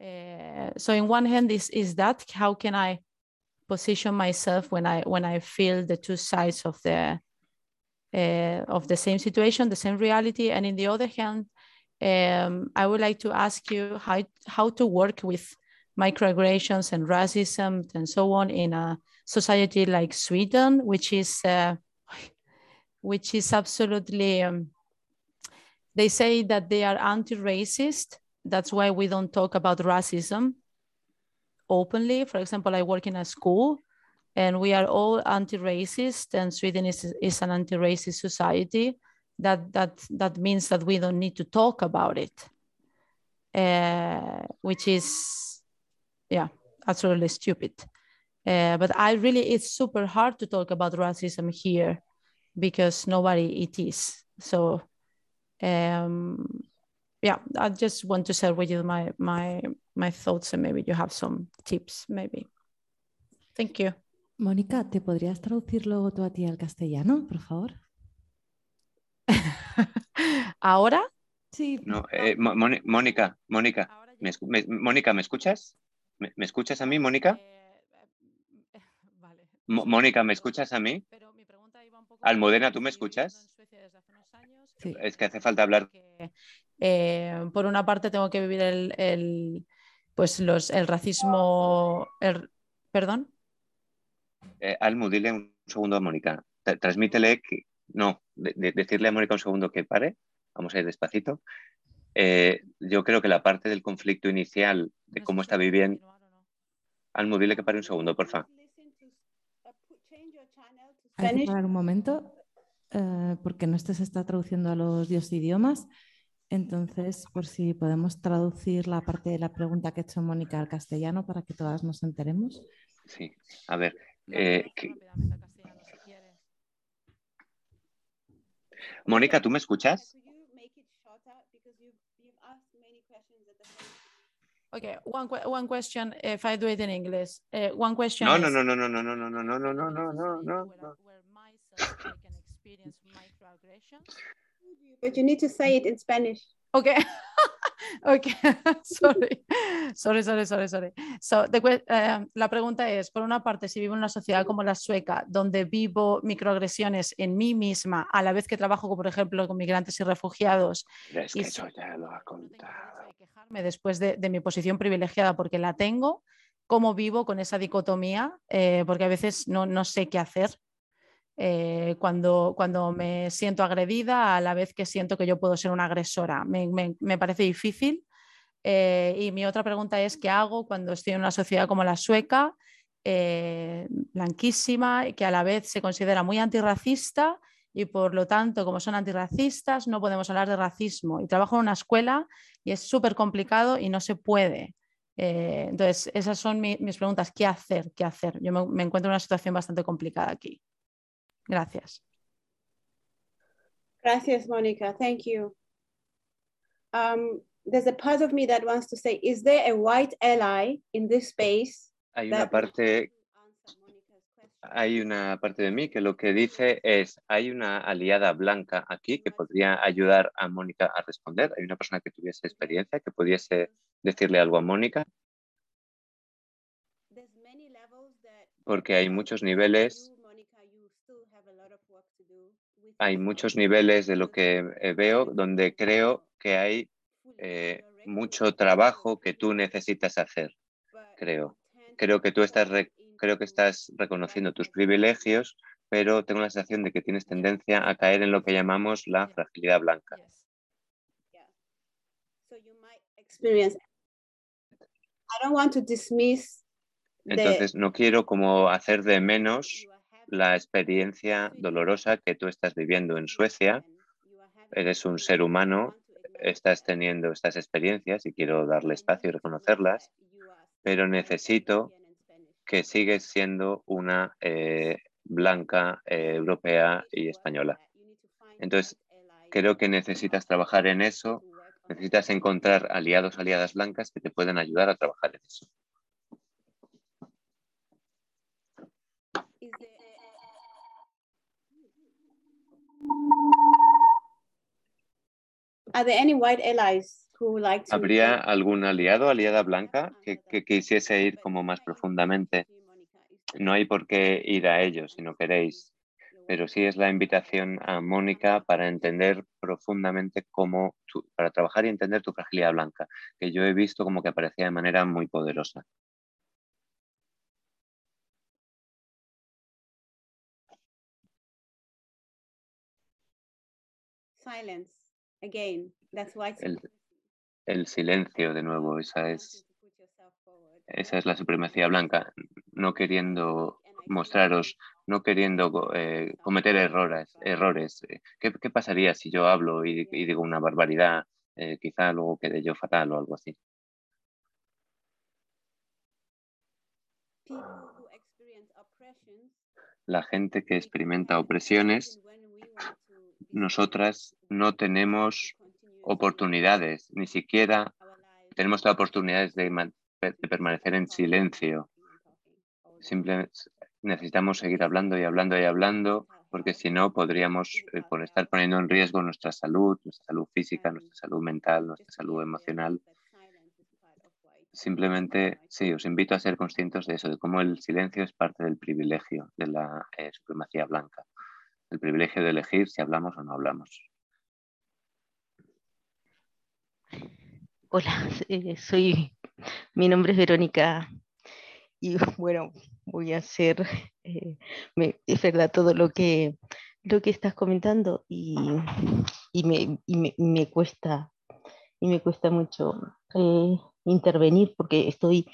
Uh, so, in one hand, is is that how can I position myself when I when I feel the two sides of the uh, of the same situation, the same reality, and in the other hand, um, I would like to ask you how how to work with microaggressions and racism and so on in a society like Sweden, which is uh, which is absolutely um, they say that they are anti-racist that's why we don't talk about racism openly. For example i work in a school and we are all anti-racist and sweden is, is an anti-racist society. That that that means that we don't need to talk about it uh, which is yeah absolutely stupid. Uh, but i really it's super hard to talk about racism here because nobody it is. So um yeah i just want to share with you my my my thoughts and maybe you have some tips maybe thank you Mónica, ¿te podrías traducir luego tú a ti al castellano, por favor? [LAUGHS] ahora Sí. No, eh, Mónica, Mónica, ¿me Mónica, ¿me escuchas? ¿Me, me escuchas a mí, Mónica? Mo- Mónica, ¿me escuchas a mí? Almudena, ¿tú me escuchas? Sí. Es que hace falta hablar. Eh, por una parte tengo que vivir el, el, pues los, el racismo el- perdón Eh, Almu, dile un segundo a Mónica. Tra- Transmítele que. No, de- de- decirle a Mónica un segundo que pare. Vamos a ir despacito. Eh, yo creo que la parte del conflicto inicial de cómo está viviendo. Almu, dile que pare un segundo, porfa. Hay que Spanish. parar un momento eh, porque no este se está traduciendo a los diez idiomas. Entonces, por si podemos traducir la parte de la pregunta que ha hecho Mónica al castellano para que todas nos enteremos. Sí, a ver. eh, que- Mónica, ¿tú me escuchas? okay one, one question if I do it in English Eh, one question No, no, no, no, no, no, no, no, no, no, no, no, no, no, no, no. But you need to say it in Spanish. Okay. [LAUGHS] okay. [LAUGHS] sorry. Sorry, sorry, sorry, sorry. So, the eh, la pregunta es, por una parte, si vivo en una sociedad como la sueca, donde vivo microagresiones en mí misma, a la vez que trabajo, por ejemplo, con migrantes y refugiados, Pero es Y que sí. eso ya lo ha contado. quejarme después de, de mi posición privilegiada porque la tengo, cómo vivo con esa dicotomía, Eh, porque a veces no, no sé qué hacer. Eh, cuando, cuando me siento agredida, a la vez que siento que yo puedo ser una agresora. Me, me- me parece difícil. Eh, y mi otra pregunta es, ¿qué hago cuando estoy en una sociedad como la sueca, eh, blanquísima, que a la vez se considera muy antirracista y por lo tanto, como son antirracistas, no podemos hablar de racismo? Y trabajo en una escuela y es súper complicado y no se puede. Eh, entonces, esas son mi- mis preguntas. ¿Qué hacer? ¿Qué hacer? Yo me, me encuentro en una situación bastante complicada aquí. Gracias. Gracias, Monica. Thank you. Um, there's a part of me that wants to say, is there a white ally in this space? Hay una parte, hay una parte de mí que lo que dice es, hay una aliada blanca aquí que podría ayudar a Mónica a responder. Hay una persona que tuviese experiencia, que pudiese decirle algo a Mónica, porque hay muchos niveles, you, Monica, you still have a lot of work to do with hay muchos niveles de lo que eh, veo donde creo que hay eh, mucho trabajo que tú necesitas hacer, creo. Creo que tú estás, creo que estás reconociendo tus privilegios, pero tengo la sensación de que tienes tendencia a caer en lo que llamamos la fragilidad blanca. Entonces, no quiero como hacer de menos la experiencia dolorosa que tú estás viviendo en Suecia. Eres un ser humano, estás teniendo estas experiencias y quiero darle espacio y reconocerlas, pero necesito que sigues siendo una eh, blanca eh, europea y española. Entonces, creo que necesitas trabajar en eso, necesitas encontrar aliados, aliadas blancas que te pueden ayudar a trabajar en eso. Are there any white allies who would like to? ¿Habría algún aliado, aliada blanca que, que quisiese ir como más profundamente? No hay por qué ir a ellos si no queréis, pero sí es la invitación a Mónica para entender profundamente cómo, tu- para trabajar y entender tu fragilidad blanca, que yo he visto como que aparecía de manera muy poderosa. Silence again. That's why El, el silencio de nuevo, esa es, esa es la supremacía blanca, no queriendo mostraros, no queriendo eh, cometer errores. errores. Eh, ¿Qué, qué pasaría si yo hablo y, y digo una barbaridad? Eh, quizá luego quede yo fatal o algo así. La gente que experimenta opresiones, nosotras no tenemos oportunidades, ni siquiera tenemos la oportunidad de, man- de permanecer en silencio. Simplemente necesitamos seguir hablando y hablando y hablando, porque si no podríamos eh, por estar poniendo en riesgo nuestra salud, nuestra salud física, nuestra salud mental, nuestra salud emocional. Simplemente, sí, os invito a ser conscientes de eso, de cómo el silencio es parte del privilegio de la eh, supremacía blanca, el privilegio de elegir si hablamos o no hablamos. Hola, [LAUGHS] eh, soy, mi nombre es Verónica y [LAUGHS] bueno, voy a hacer, eh, es verdad todo lo que, lo que estás comentando y, y me, y me- me cuesta, y me cuesta mucho eh, intervenir porque estoy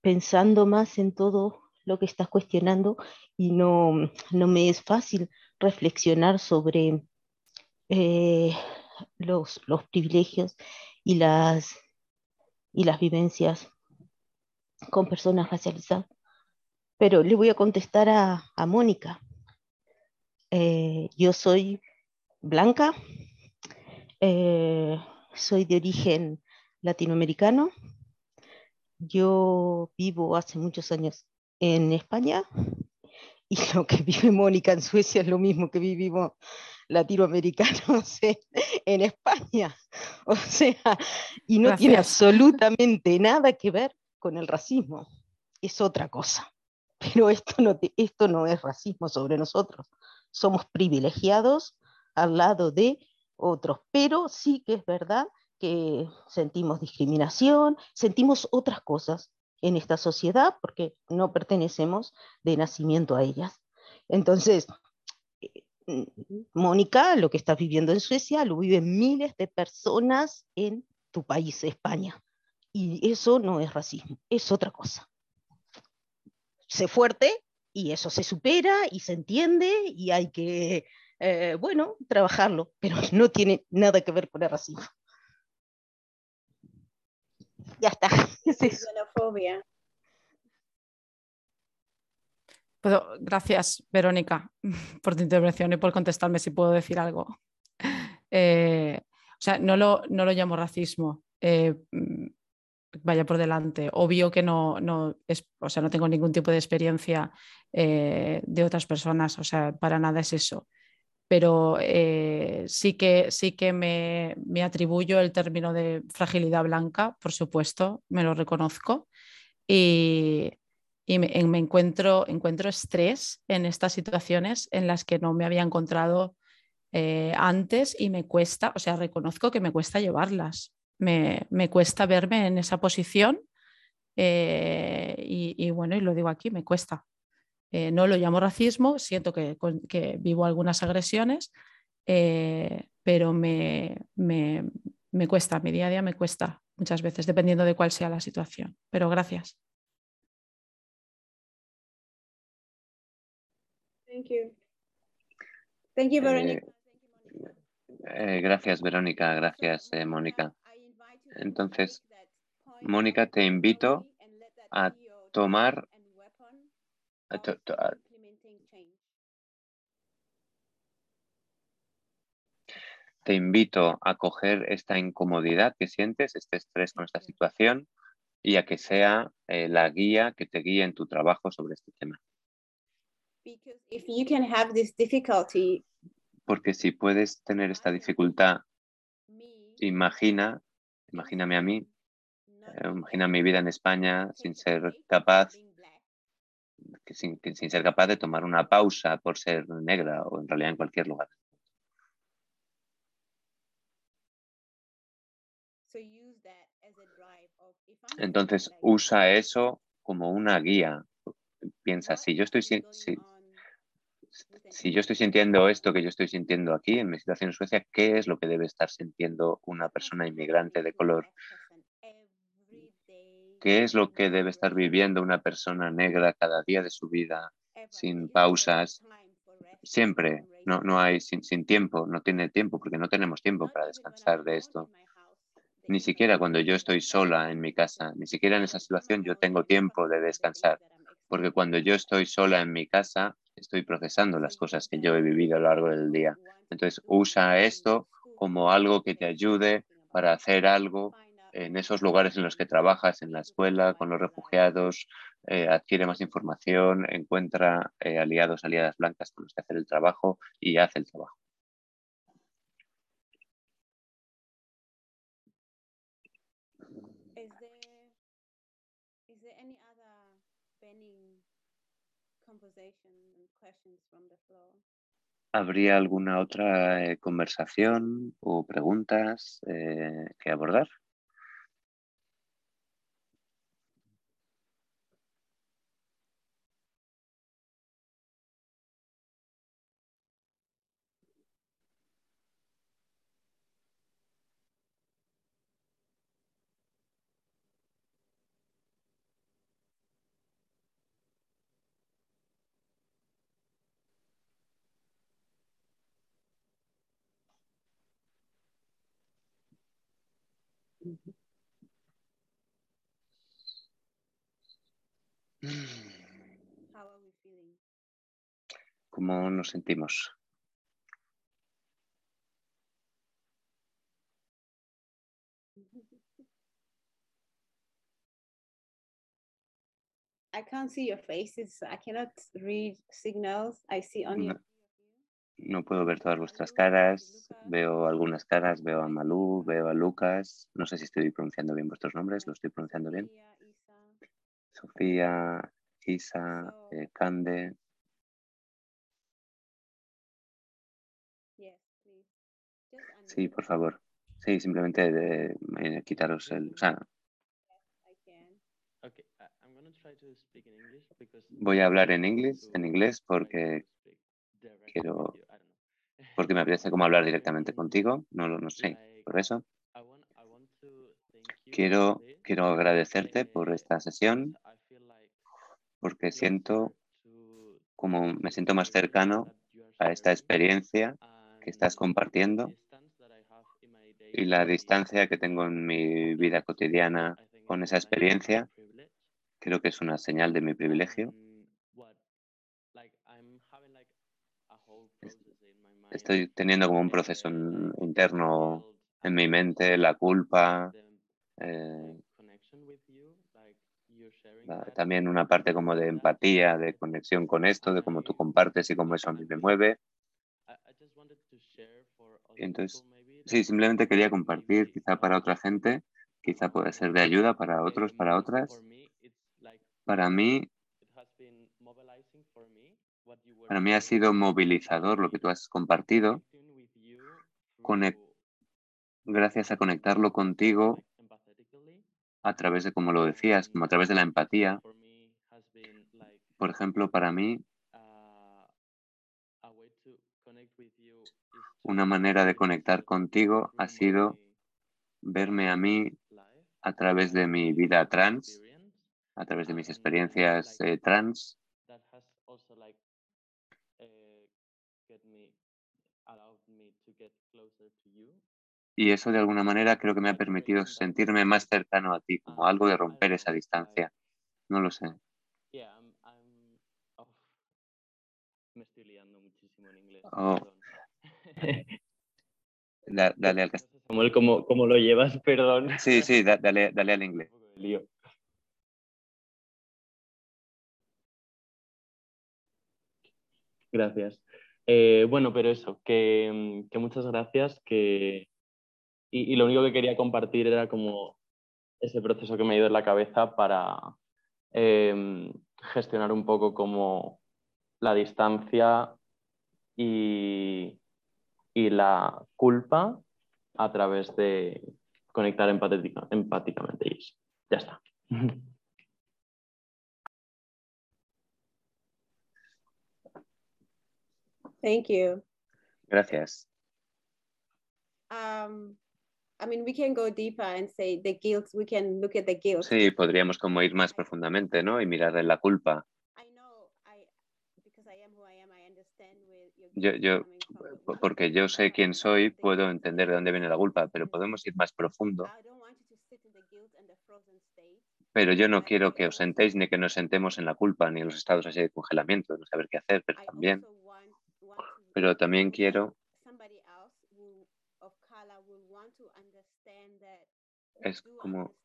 pensando más en todo lo que estás cuestionando y no, no me es fácil reflexionar sobre eh, los, los privilegios y las, y las vivencias con personas racializadas. Pero le voy a contestar a, a Mónica. Eh, yo soy blanca, eh, soy de origen latinoamericano. Yo vivo hace muchos años en España [LAUGHS] y lo que vive Mónica en Suecia es lo mismo que vivimos latinoamericanos [LAUGHS] en, en España. [LAUGHS] O sea, y no tiene Gracias. absolutamente nada que ver con el racismo. Es otra cosa. Pero esto no, te- esto no es racismo sobre nosotros. Somos privilegiados al lado de otros. Pero sí que es verdad que sentimos discriminación, sentimos otras cosas en esta sociedad porque no pertenecemos de nacimiento a ellas. Entonces, eh, Mónica, lo que estás viviendo en Suecia, lo viven miles de personas en tu país, España. Y eso no es racismo, es otra cosa. Sé fuerte y eso se supera y se entiende y hay que, eh, bueno, trabajarlo, pero [LAUGHS] no tiene nada que ver con el racismo. Ya está. es eso. Puedo- gracias, Verónica, [LAUGHS] por tu intervención y por contestarme si puedo decir algo. Eh, o sea, no lo, no lo llamo racismo. eh, mm, vaya por delante. Obvio que no, no, es, o sea, no tengo ningún tipo de experiencia eh, de otras personas, o sea, para nada es eso. Pero eh, sí que, sí que me, me atribuyo el término de fragilidad blanca, por supuesto, me lo reconozco. Y, y me, en- me encuentro, encuentro estrés en estas situaciones en las que no me había encontrado eh, antes y me cuesta, o sea, reconozco que me cuesta llevarlas. Me, me cuesta verme en esa posición eh, y bueno, y lo digo aquí, me cuesta. Eh, no lo llamo racismo, siento que, vivo algunas agresiones, eh, pero me, me, me cuesta, mi día a día me cuesta muchas veces, dependiendo de cuál sea la situación. Pero gracias. Thank you. Thank you, Veronica. Eh, gracias, Verónica. Gracias, eh, Mónica. Entonces, Mónica, te invito a tomar a to- to- a- te invito a coger esta incomodidad que sientes, este estrés con esta situación y a que sea eh, la guía que te guíe en tu trabajo sobre este tema. Because if you can have this difficulty, Porque si puedes tener esta dificultad, imagina, imagíname a mí, eh, imagina mi vida en España sin ser capaz, que sin, que sin ser capaz de tomar una pausa por ser negra o en realidad en cualquier lugar. Entonces usa eso como una guía. Piensa, si yo estoy, si- si yo estoy sintiendo esto que yo estoy sintiendo aquí en mi situación en Suecia, ¿qué es lo que debe estar sintiendo una persona inmigrante de color? ¿Qué es lo que debe estar viviendo una persona negra cada día de su vida, sin pausas? Siempre, no, no hay sin, sin tiempo, no tiene tiempo, porque no tenemos tiempo para descansar de esto. Ni siquiera cuando yo estoy sola en mi casa, ni siquiera en esa situación yo tengo tiempo de descansar, porque cuando yo estoy sola en mi casa, estoy procesando las cosas que yo he vivido a lo largo del día. Entonces, usa esto como algo que te ayude para hacer algo en esos lugares en los que trabajas, en la escuela, con los refugiados, eh, adquiere más información, encuentra eh, aliados, aliadas blancas con los que hacer el trabajo y hace el trabajo. ¿Habría alguna otra eh, conversación o preguntas que abordar? Mm. ¿Cómo nos sentimos? I can't see your faces. I cannot read signals. I see only No, no puedo ver todas vuestras caras. Veo algunas caras, veo a Malú, veo a Lucas. No sé si estoy pronunciando bien vuestros nombres. ¿Lo estoy pronunciando bien? Sofía, Isa, eh, Cande. Sí, por favor. Sí, simplemente de, eh, quitaros el... O sea, voy a hablar en inglés, en inglés porque quiero... Porque me apetece como hablar directamente contigo. No, lo- no sé, por eso. Quiero, quiero agradecerte por esta sesión porque siento como me siento más cercano a esta experiencia que estás compartiendo y la distancia que tengo en mi vida cotidiana con esa experiencia creo que es una señal de mi privilegio. Estoy teniendo como un proceso in- interno en mi mente la culpa, eh, también una parte como de empatía, de conexión con esto, de cómo tú compartes y cómo eso a mí me mueve. Entonces, sí, simplemente quería compartir, quizá para otra gente, quizá puede ser de ayuda para otros, para otras. Para mí, para mí ha sido movilizador lo que tú has compartido, gracias a conectarlo contigo a través de, como lo decías, como a través de la empatía. Por ejemplo, para mí, una manera de conectar contigo ha sido verme a mí a través de mi vida trans, a través de mis experiencias eh, trans y eso de alguna manera creo que me ha permitido sentirme más cercano a ti, como algo de romper esa distancia. No lo sé. Me estoy liando muchísimo en inglés. Oh. [LAUGHS] Da- dale al castellano. Samuel, ¿cómo, cómo lo llevas? [LAUGHS] Perdón. Sí, sí, da- dale, dale al inglés. Lío. Gracias. Eh, bueno, pero eso, que, mm, que muchas gracias, que... Y, y lo único que quería compartir era como ese proceso que me ha ido en la cabeza para em, gestionar un poco como la distancia y, y la culpa a través de conectar empáticamente. Y eso. Ya está. Thank you. Gracias. Um, I mean, we can go deeper and say the guilt. We can look at the guilt. Sí, podríamos como ir más profundamente, ¿no? Y mirar en la culpa. Yo, yo, porque yo sé quién soy, puedo entender de dónde viene la culpa, pero podemos ir más profundo. Pero yo no quiero que os sentéis ni que nos sentemos en la culpa ni en los estados así de congelamiento, no saber qué hacer, pero también, also want want to pero también quiero, es como,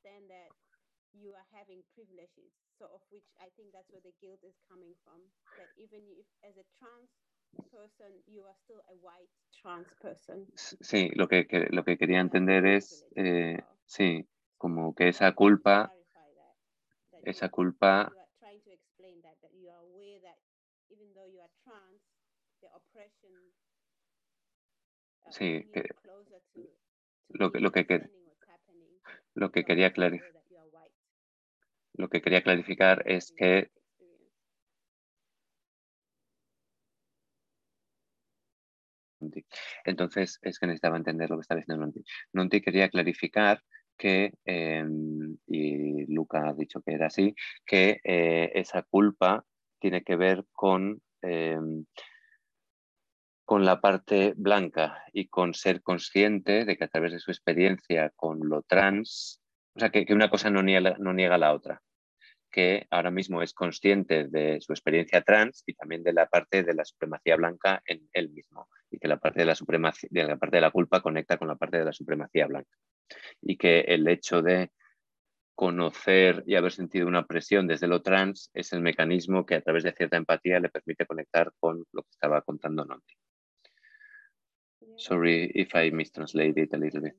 sí, lo que, que- lo que quería entender es, eh, sí, como que esa culpa, esa culpa, sí, que closer to, to lo que, lo que, lo que quería also clari- aware that you are white. lo que quería clarificar es que. Entonces, es que necesitaba entender lo que estaba diciendo Nunti. Nunti quería clarificar que, eh, y Luca ha dicho que era así, que eh, esa culpa tiene que ver con, eh, con la parte blanca y con ser consciente de que a través de su experiencia con lo trans, o sea, que, una cosa no niega, no niega la otra que ahora mismo es consciente de su experiencia trans y también de la parte de la supremacía blanca en él mismo y que la parte de la supremacía, de la parte de la culpa conecta con la parte de la supremacía blanca y que el hecho de conocer y haber sentido una presión desde lo trans es el mecanismo que a través de cierta empatía le permite conectar con lo que estaba contando Nonti. Sorry if I mistranslated a little bit.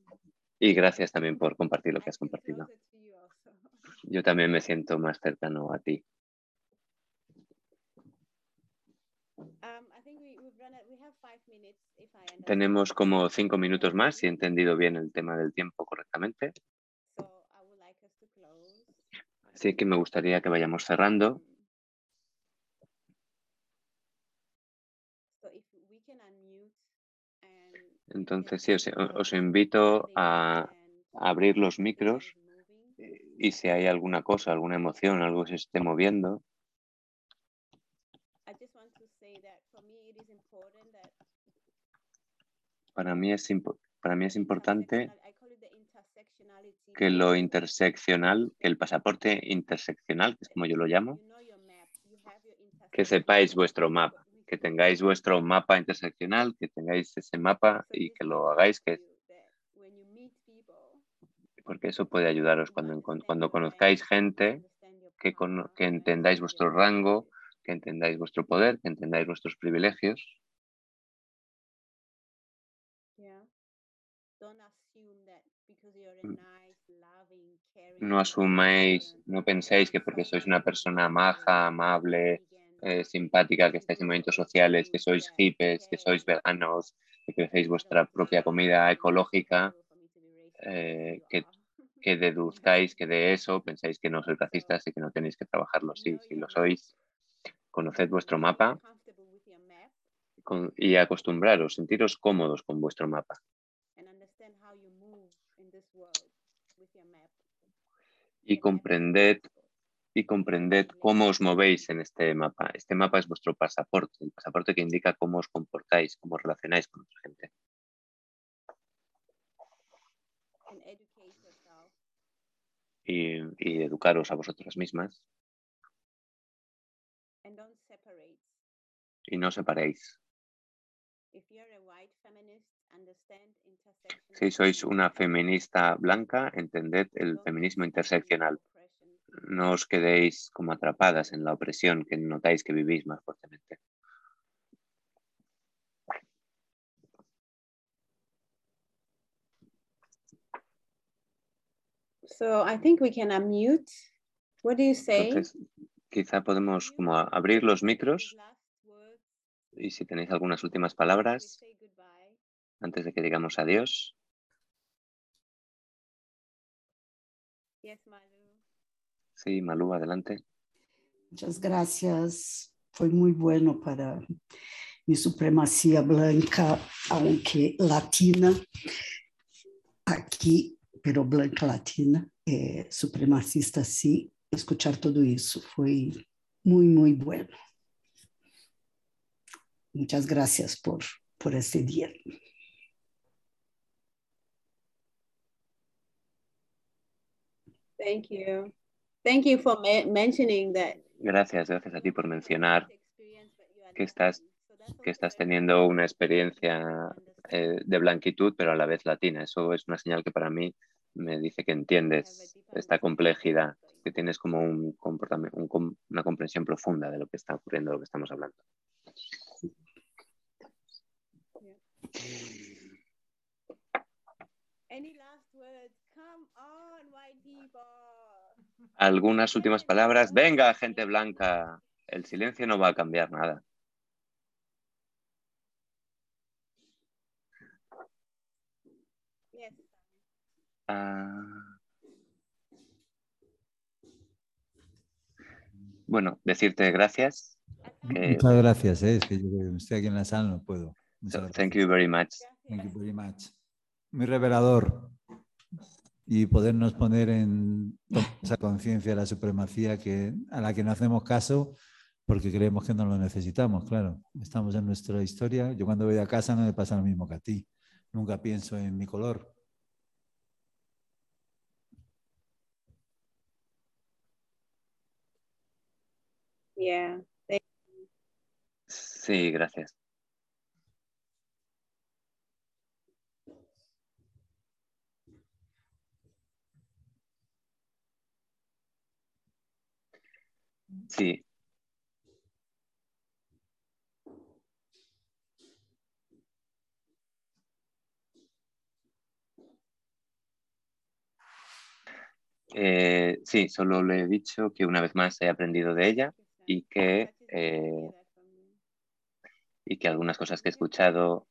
Y gracias también por compartir lo que has compartido. Yo también me siento más cercano a ti. Um. Tenemos como cinco minutos más, si he entendido bien el tema del tiempo correctamente. Así que me gustaría que vayamos cerrando. Um, So if we can unmute and Entonces, sí, os, invito a abrir los micros moving. y si hay alguna cosa, alguna emoción, algo que se esté moviendo, para mí es, para mí es importante que lo interseccional, que el pasaporte interseccional, que es como yo lo llamo, que sepáis vuestro map, mapa, que tengáis vuestro mapa interseccional, que tengáis ese mapa y que lo hagáis, que porque eso puede ayudaros cuando, cuando conozcáis gente que, que entendáis vuestro rango, que entendáis vuestro poder, que entendáis vuestros privilegios. Mm. No asuméis, no penséis que porque sois una persona maja, amable, eh, simpática, que estáis en movimientos sociales, que sois hippies, que sois veganos, que hacéis vuestra propia comida ecológica, eh, que, que, deduzcáis que de eso pensáis que no sois racistas y que no tenéis que trabajarlo. Sí, si lo sois, conoced vuestro mapa y acostumbraros, sentiros cómodos con vuestro mapa. Y comprended y comprended cómo os movéis en este mapa. Este mapa es vuestro pasaporte, el pasaporte que indica cómo os comportáis, cómo os relacionáis con otra gente. Y, y, educaros a vosotras mismas. Y no separéis. Si sois una feminista blanca, entended el feminismo interseccional no os quedéis como atrapadas en la opresión que notáis que vivís más fuertemente. So I think we can unmute. What do you say? Entonces, quizá podemos como abrir los micros y si tenéis algunas últimas palabras antes de que digamos adiós. Yes, Sí, Malú, adelante. Muchas gracias. Fue muy bueno para mi supremacía blanca, aunque latina, aquí, pero blanca latina, eh, supremacista sí. Escuchar todo eso fue muy, muy bueno. Muchas gracias por, por este día. Thank you. Thank you for mentioning that. Gracias, gracias a ti por mencionar que estás, que estás teniendo una experiencia eh, de blanquitud, pero a la vez latina. Eso es una señal que para mí me dice que entiendes esta complejidad, que tienes como un comportamiento, un, una comprensión profunda de lo que está ocurriendo, de lo que estamos hablando. Any last words? Come on, white people. Algunas últimas palabras. Venga, gente blanca. El silencio no va a cambiar nada. Ah. Bueno, decirte gracias. Muchas gracias, ¿eh? es que yo estoy aquí en la sala, no puedo. thank you very much. Thank you very much. Muy revelador y podernos poner en esa conciencia de la supremacía que, a la que no hacemos caso porque creemos que no lo necesitamos, claro. Estamos en nuestra historia. Yo cuando voy a casa no me pasa lo mismo que a ti. Nunca pienso en mi color. Yeah. Sí, gracias. Sí. Eh, sí, solo le he dicho que una vez más he aprendido de ella y que, eh, y que algunas cosas que he escuchado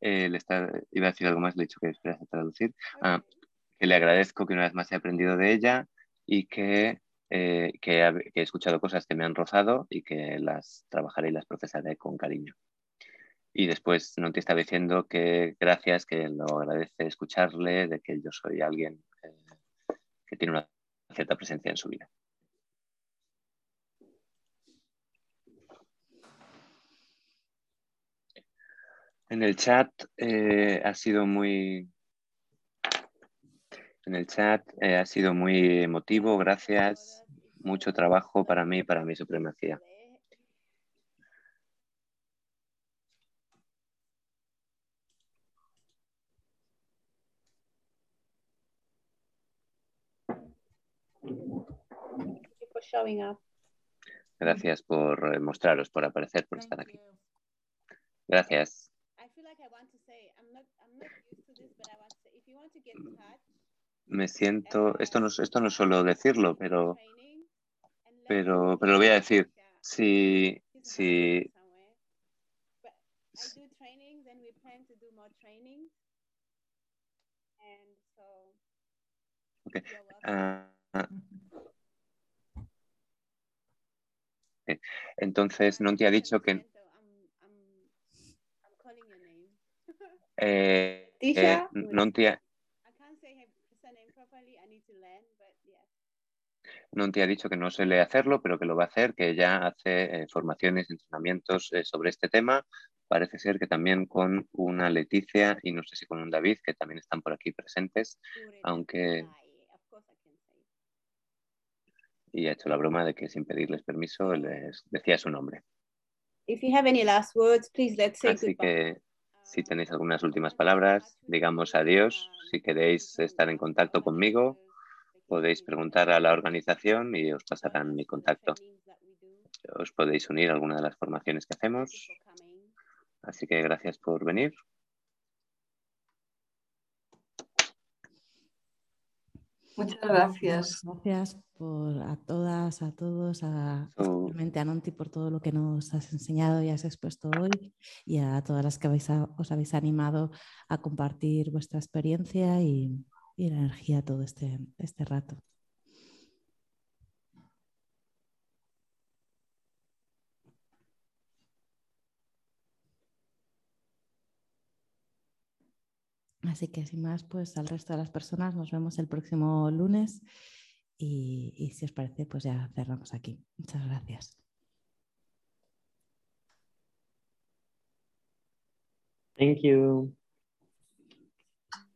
eh, le está, iba a decir algo más, le he dicho que esperas a traducir. Ah, que le agradezco que una vez más he aprendido de ella y que, eh, que, he escuchado cosas que me han rozado y que las trabajaré y las procesaré con cariño. Y después no te estaba diciendo que gracias, que lo agradece escucharle, de que yo soy alguien eh, que tiene una cierta presencia en su vida. En el chat eh, ha sido muy. En el chat eh, ha sido muy emotivo, gracias. mucho trabajo para mí y para mi supremacía. Gracias por mostraros, por aparecer, por estar aquí. Gracias. Me siento, esto no, esto no suelo decirlo, pero, pero, pero lo voy a decir. Si, si, okay. Uh, entonces, no te ha dicho que... [LAUGHS] Eh, eh, no te ha... Te ha dicho que no suele hacerlo, pero que lo va a hacer, que ya hace eh, formaciones, entrenamientos eh, sobre este tema. Parece ser que también con una Leticia y no sé si con un David, que también están por aquí presentes, aunque y ha hecho la broma de que sin pedirles permiso les decía su nombre. Así que si tenéis algunas últimas palabras, digamos adiós. Si queréis estar en contacto conmigo, podéis preguntar a la organización y os pasarán mi contacto. Os podéis unir a alguna de las formaciones que hacemos. Así que gracias por venir. Muchas gracias. Gracias por a todas, a todos, a, especialmente a Nonti por todo lo que nos has enseñado y has expuesto hoy y a todas las que os habéis animado a compartir vuestra experiencia y, y la energía todo este, este rato. Así que sin más, pues al resto de las personas nos vemos el próximo lunes y, y si os parece, pues ya cerramos aquí. Muchas gracias. Thank you.